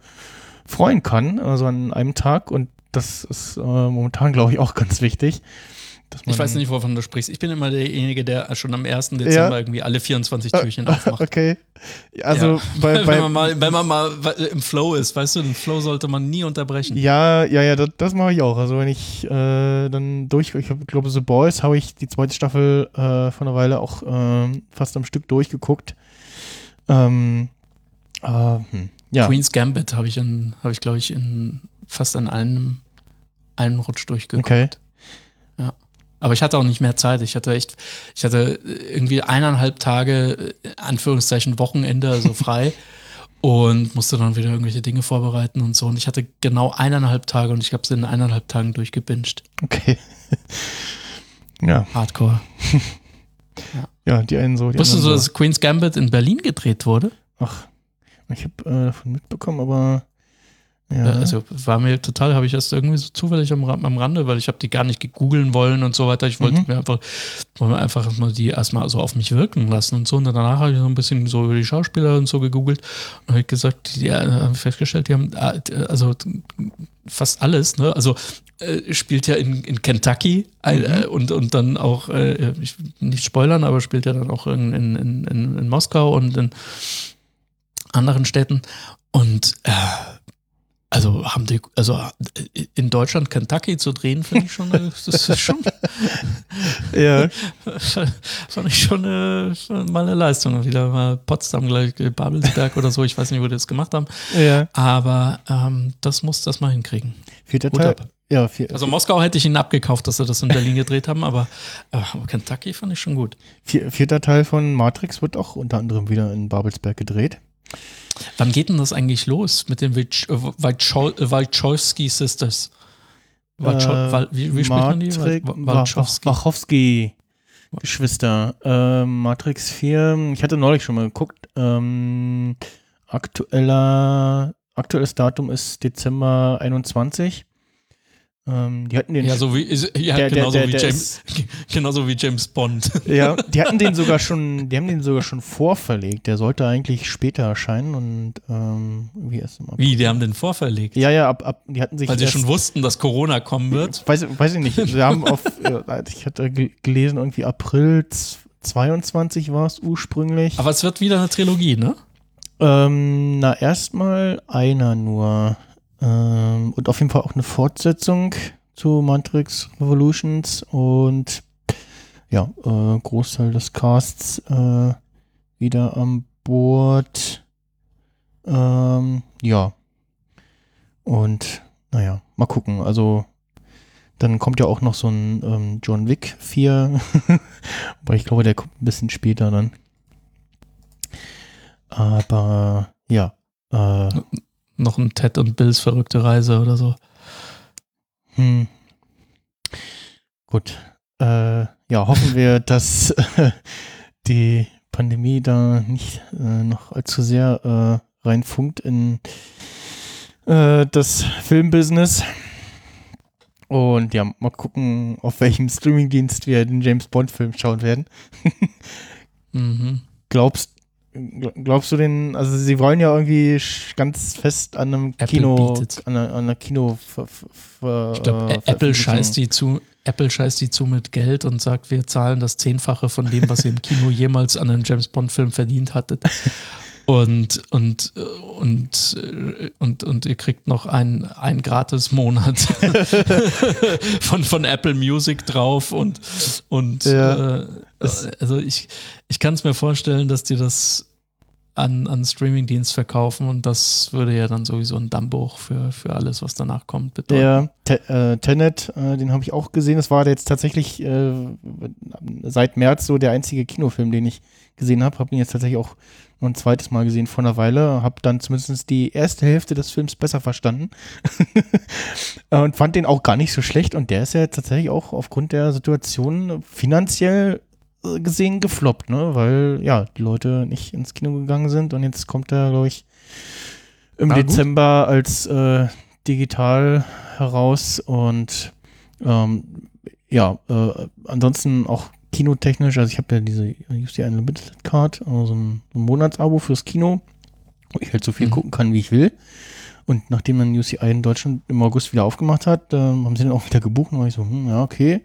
freuen kann, also an einem Tag. Und das ist äh, momentan, glaube ich, auch ganz wichtig. Ich weiß nicht, wovon du sprichst. Ich bin immer derjenige, der schon am 1. Dezember Ja. irgendwie alle 24 Türchen aufmacht. Okay. Also Ja. bei, wenn, bei man mal, wenn man mal im Flow ist, weißt du, den Flow sollte man nie unterbrechen. Ja, ja, ja, das, das mache ich auch. Also wenn ich äh, dann durch, ich glaube The Boys habe ich die zweite Staffel äh, vor einer Weile auch ähm, fast am Stück durchgeguckt. Ähm, äh, hm, ja, Queen's Gambit habe ich, in- hab ich glaube ich, in fast an einem, einem Rutsch durchgeguckt. okay. Aber ich hatte auch nicht mehr Zeit. Ich hatte echt, ich hatte irgendwie eineinhalb Tage, äh, Anführungszeichen Wochenende, also frei. und musste dann wieder irgendwelche Dinge vorbereiten und so. Und ich hatte genau eineinhalb Tage und ich habe es in eineinhalb Tagen durchgebinged. Okay. ja, Hardcore. ja, die einen so, die Wusstest du, anderen dass Queen's Gambit in Berlin gedreht wurde? Ach, ich habe äh, davon mitbekommen, aber ja. Ja. Also war mir total, habe ich erst irgendwie so zufällig am, am Rande, weil ich habe die gar nicht gegoogeln wollen und so weiter. Ich wollte Mhm. mir einfach, wollte mir einfach mal die erstmal so auf mich wirken lassen und so. Und danach habe ich so ein bisschen so über die Schauspieler und so gegoogelt und habe gesagt, ja, habe ich festgestellt, die haben äh, also fast alles, ne? Also äh, spielt ja in, in Kentucky ein, Mhm. äh, und, und dann auch, äh, ich nicht spoilern, aber spielt ja dann auch in, in, in, in, in Moskau und in anderen Städten. Und äh, also haben die, also äh, in Deutschland Kentucky zu drehen, finde ich schon, das ist schon, Ja. fand ich schon eine, mal eine Leistung. Wieder mal Potsdam gleich, Babelsberg oder so, ich weiß nicht, wo die das gemacht haben. ja. Aber ähm, das muss das mal hinkriegen. Vierter Teil. Ja, vier, Also Moskau hätte ich ihnen abgekauft, dass sie das in Berlin gedreht haben, aber, äh, aber Kentucky fand ich schon gut. vier, vierter Teil von Matrix wird auch unter anderem wieder in Babelsberg gedreht. Wann geht denn das eigentlich los mit den äh, Wachowski Wachowski Sisters? Wacho Äh, wie, wie spricht man die? Wachowski. Geschwister. Ähm, Matrix 4, ich hatte neulich schon mal geguckt. Ähm, aktueller, aktuelles Datum ist Dezember 21. Ähm, die hatten den Ja, so wie, ja, Der- genauso, der- wie James, genauso wie James Bond. Ja, die hatten den sogar schon, die haben den sogar schon vorverlegt. Der sollte eigentlich später erscheinen und ähm, wie erst im April. Wie, die haben den vorverlegt? Ja, ja, ab, ab, die hatten sich Weil sie schon wussten, dass Corona kommen wird. weiß, weiß ich nicht. Sie haben auf, ich hatte ge- gelesen, irgendwie April z- 22 war es ursprünglich. Aber es wird wieder eine Trilogie, ne? Ähm, na, erstmal einer nur. Ähm, und auf jeden Fall auch eine Fortsetzung zu Matrix Revolutions und ja, äh, Großteil des Casts äh, wieder an Bord. Ähm, ja. Und naja, mal gucken. Also dann kommt ja auch noch so ein ähm, John Wick 4. Aber ich glaube, der kommt ein bisschen später dann. Aber ja. Äh, Noch ein Ted und Bills verrückte Reise oder so. hm. Gut. Äh, ja, hoffen wir, dass äh, die Pandemie da nicht äh, noch allzu sehr äh, reinfunkt in äh, das Filmbusiness. Und ja, mal gucken, auf welchem Streamingdienst wir den James Bond-Film schauen werden. Mhm. Glaubst, gl- glaubst du den, also sie wollen ja irgendwie ganz fest an einem Apple Kino, bietet's. an einer, an einer Kino Ich glaube, äh, Apple scheißt die zu. Apple scheißt die zu mit Geld und sagt, wir zahlen das Zehnfache von dem, was ihr im Kino jemals an einem James Bond-Film verdient hattet. Und, und, und, und, und ihr kriegt noch einen, einen gratis Monat von, von Apple Music drauf und, und Ja. äh, also ich, ich kann es mir vorstellen, dass die das an, an Streamingdienst verkaufen und das würde ja dann sowieso ein Dammbruch für, für alles, was danach kommt, bedeuten. Der Te äh, Tenet, äh, den habe ich auch gesehen. Das war jetzt tatsächlich äh, seit März so der einzige Kinofilm, den ich gesehen habe. Habe ihn jetzt tatsächlich auch ein zweites Mal gesehen vor einer Weile. Habe dann zumindest die erste Hälfte des Films besser verstanden. Und fand den auch gar nicht so schlecht. Und der ist ja tatsächlich auch aufgrund der Situation finanziell äh, gesehen gefloppt, ne? Weil ja, die Leute nicht ins Kino gegangen sind. Und jetzt kommt er, glaube ich, im gut. Dezember als äh, digital heraus und ähm, ja, äh, ansonsten auch kinotechnisch, also ich habe ja diese UCI Unlimited Card, also ein, ein Monatsabo fürs Kino, wo ich halt so viel Mhm. gucken kann, wie ich will. Und nachdem dann UCI in Deutschland im August wieder aufgemacht hat, ähm, haben sie dann auch wieder gebucht und war ich so, hm, ja, okay.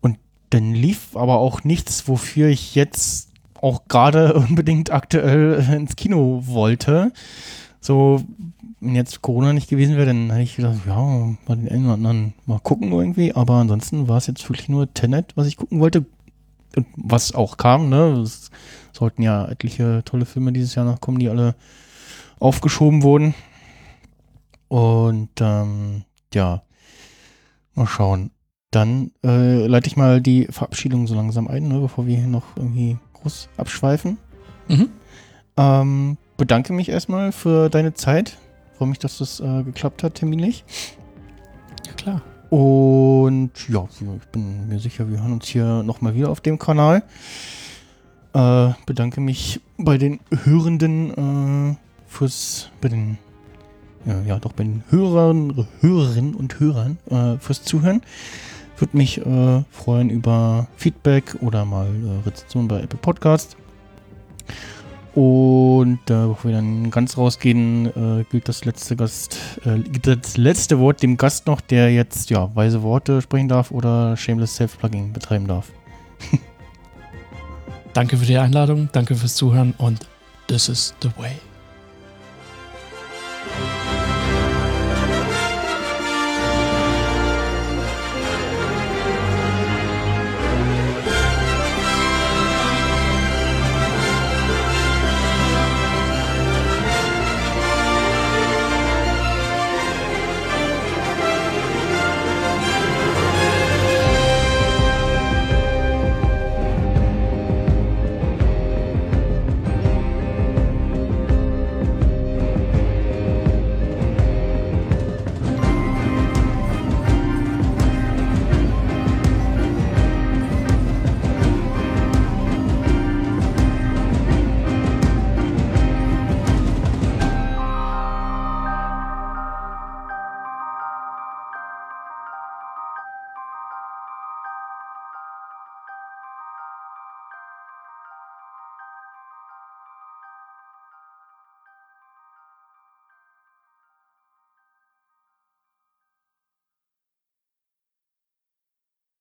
Und dann lief aber auch nichts, wofür ich jetzt auch gerade unbedingt aktuell äh, ins Kino wollte. So, wenn jetzt Corona nicht gewesen wäre, dann hätte ich gedacht, ja, mal den einen oder anderen mal gucken irgendwie. Aber ansonsten war es jetzt wirklich nur Tenet, was ich gucken wollte. Und was auch kam, ne? Es sollten ja etliche tolle Filme dieses Jahr noch kommen, die alle aufgeschoben wurden. Und ähm, ja, mal schauen. Dann äh, leite ich mal die Verabschiedung so langsam ein, ne, bevor wir hier noch irgendwie groß abschweifen. Mhm. Ähm, bedanke mich erstmal für deine Zeit. Freue mich, dass das äh, geklappt hat, terminlich. Ja, klar. Und ja, ich bin mir sicher, wir hören uns hier nochmal wieder auf dem Kanal. Äh, bedanke mich bei den Hörenden äh, fürs, bei den, ja, ja, doch bei den Hörern, Hörerinnen und Hörern äh, fürs Zuhören. Würde mich äh, freuen über Feedback oder mal äh, Rezension bei Apple Podcast. Und äh, bevor wir dann ganz rausgehen, äh, gilt das letzte Gast, äh, das letzte Wort dem Gast noch, der jetzt ja weise Worte sprechen darf oder Shameless Self-Plugging betreiben darf. Danke für die Einladung, danke fürs Zuhören und this is the way.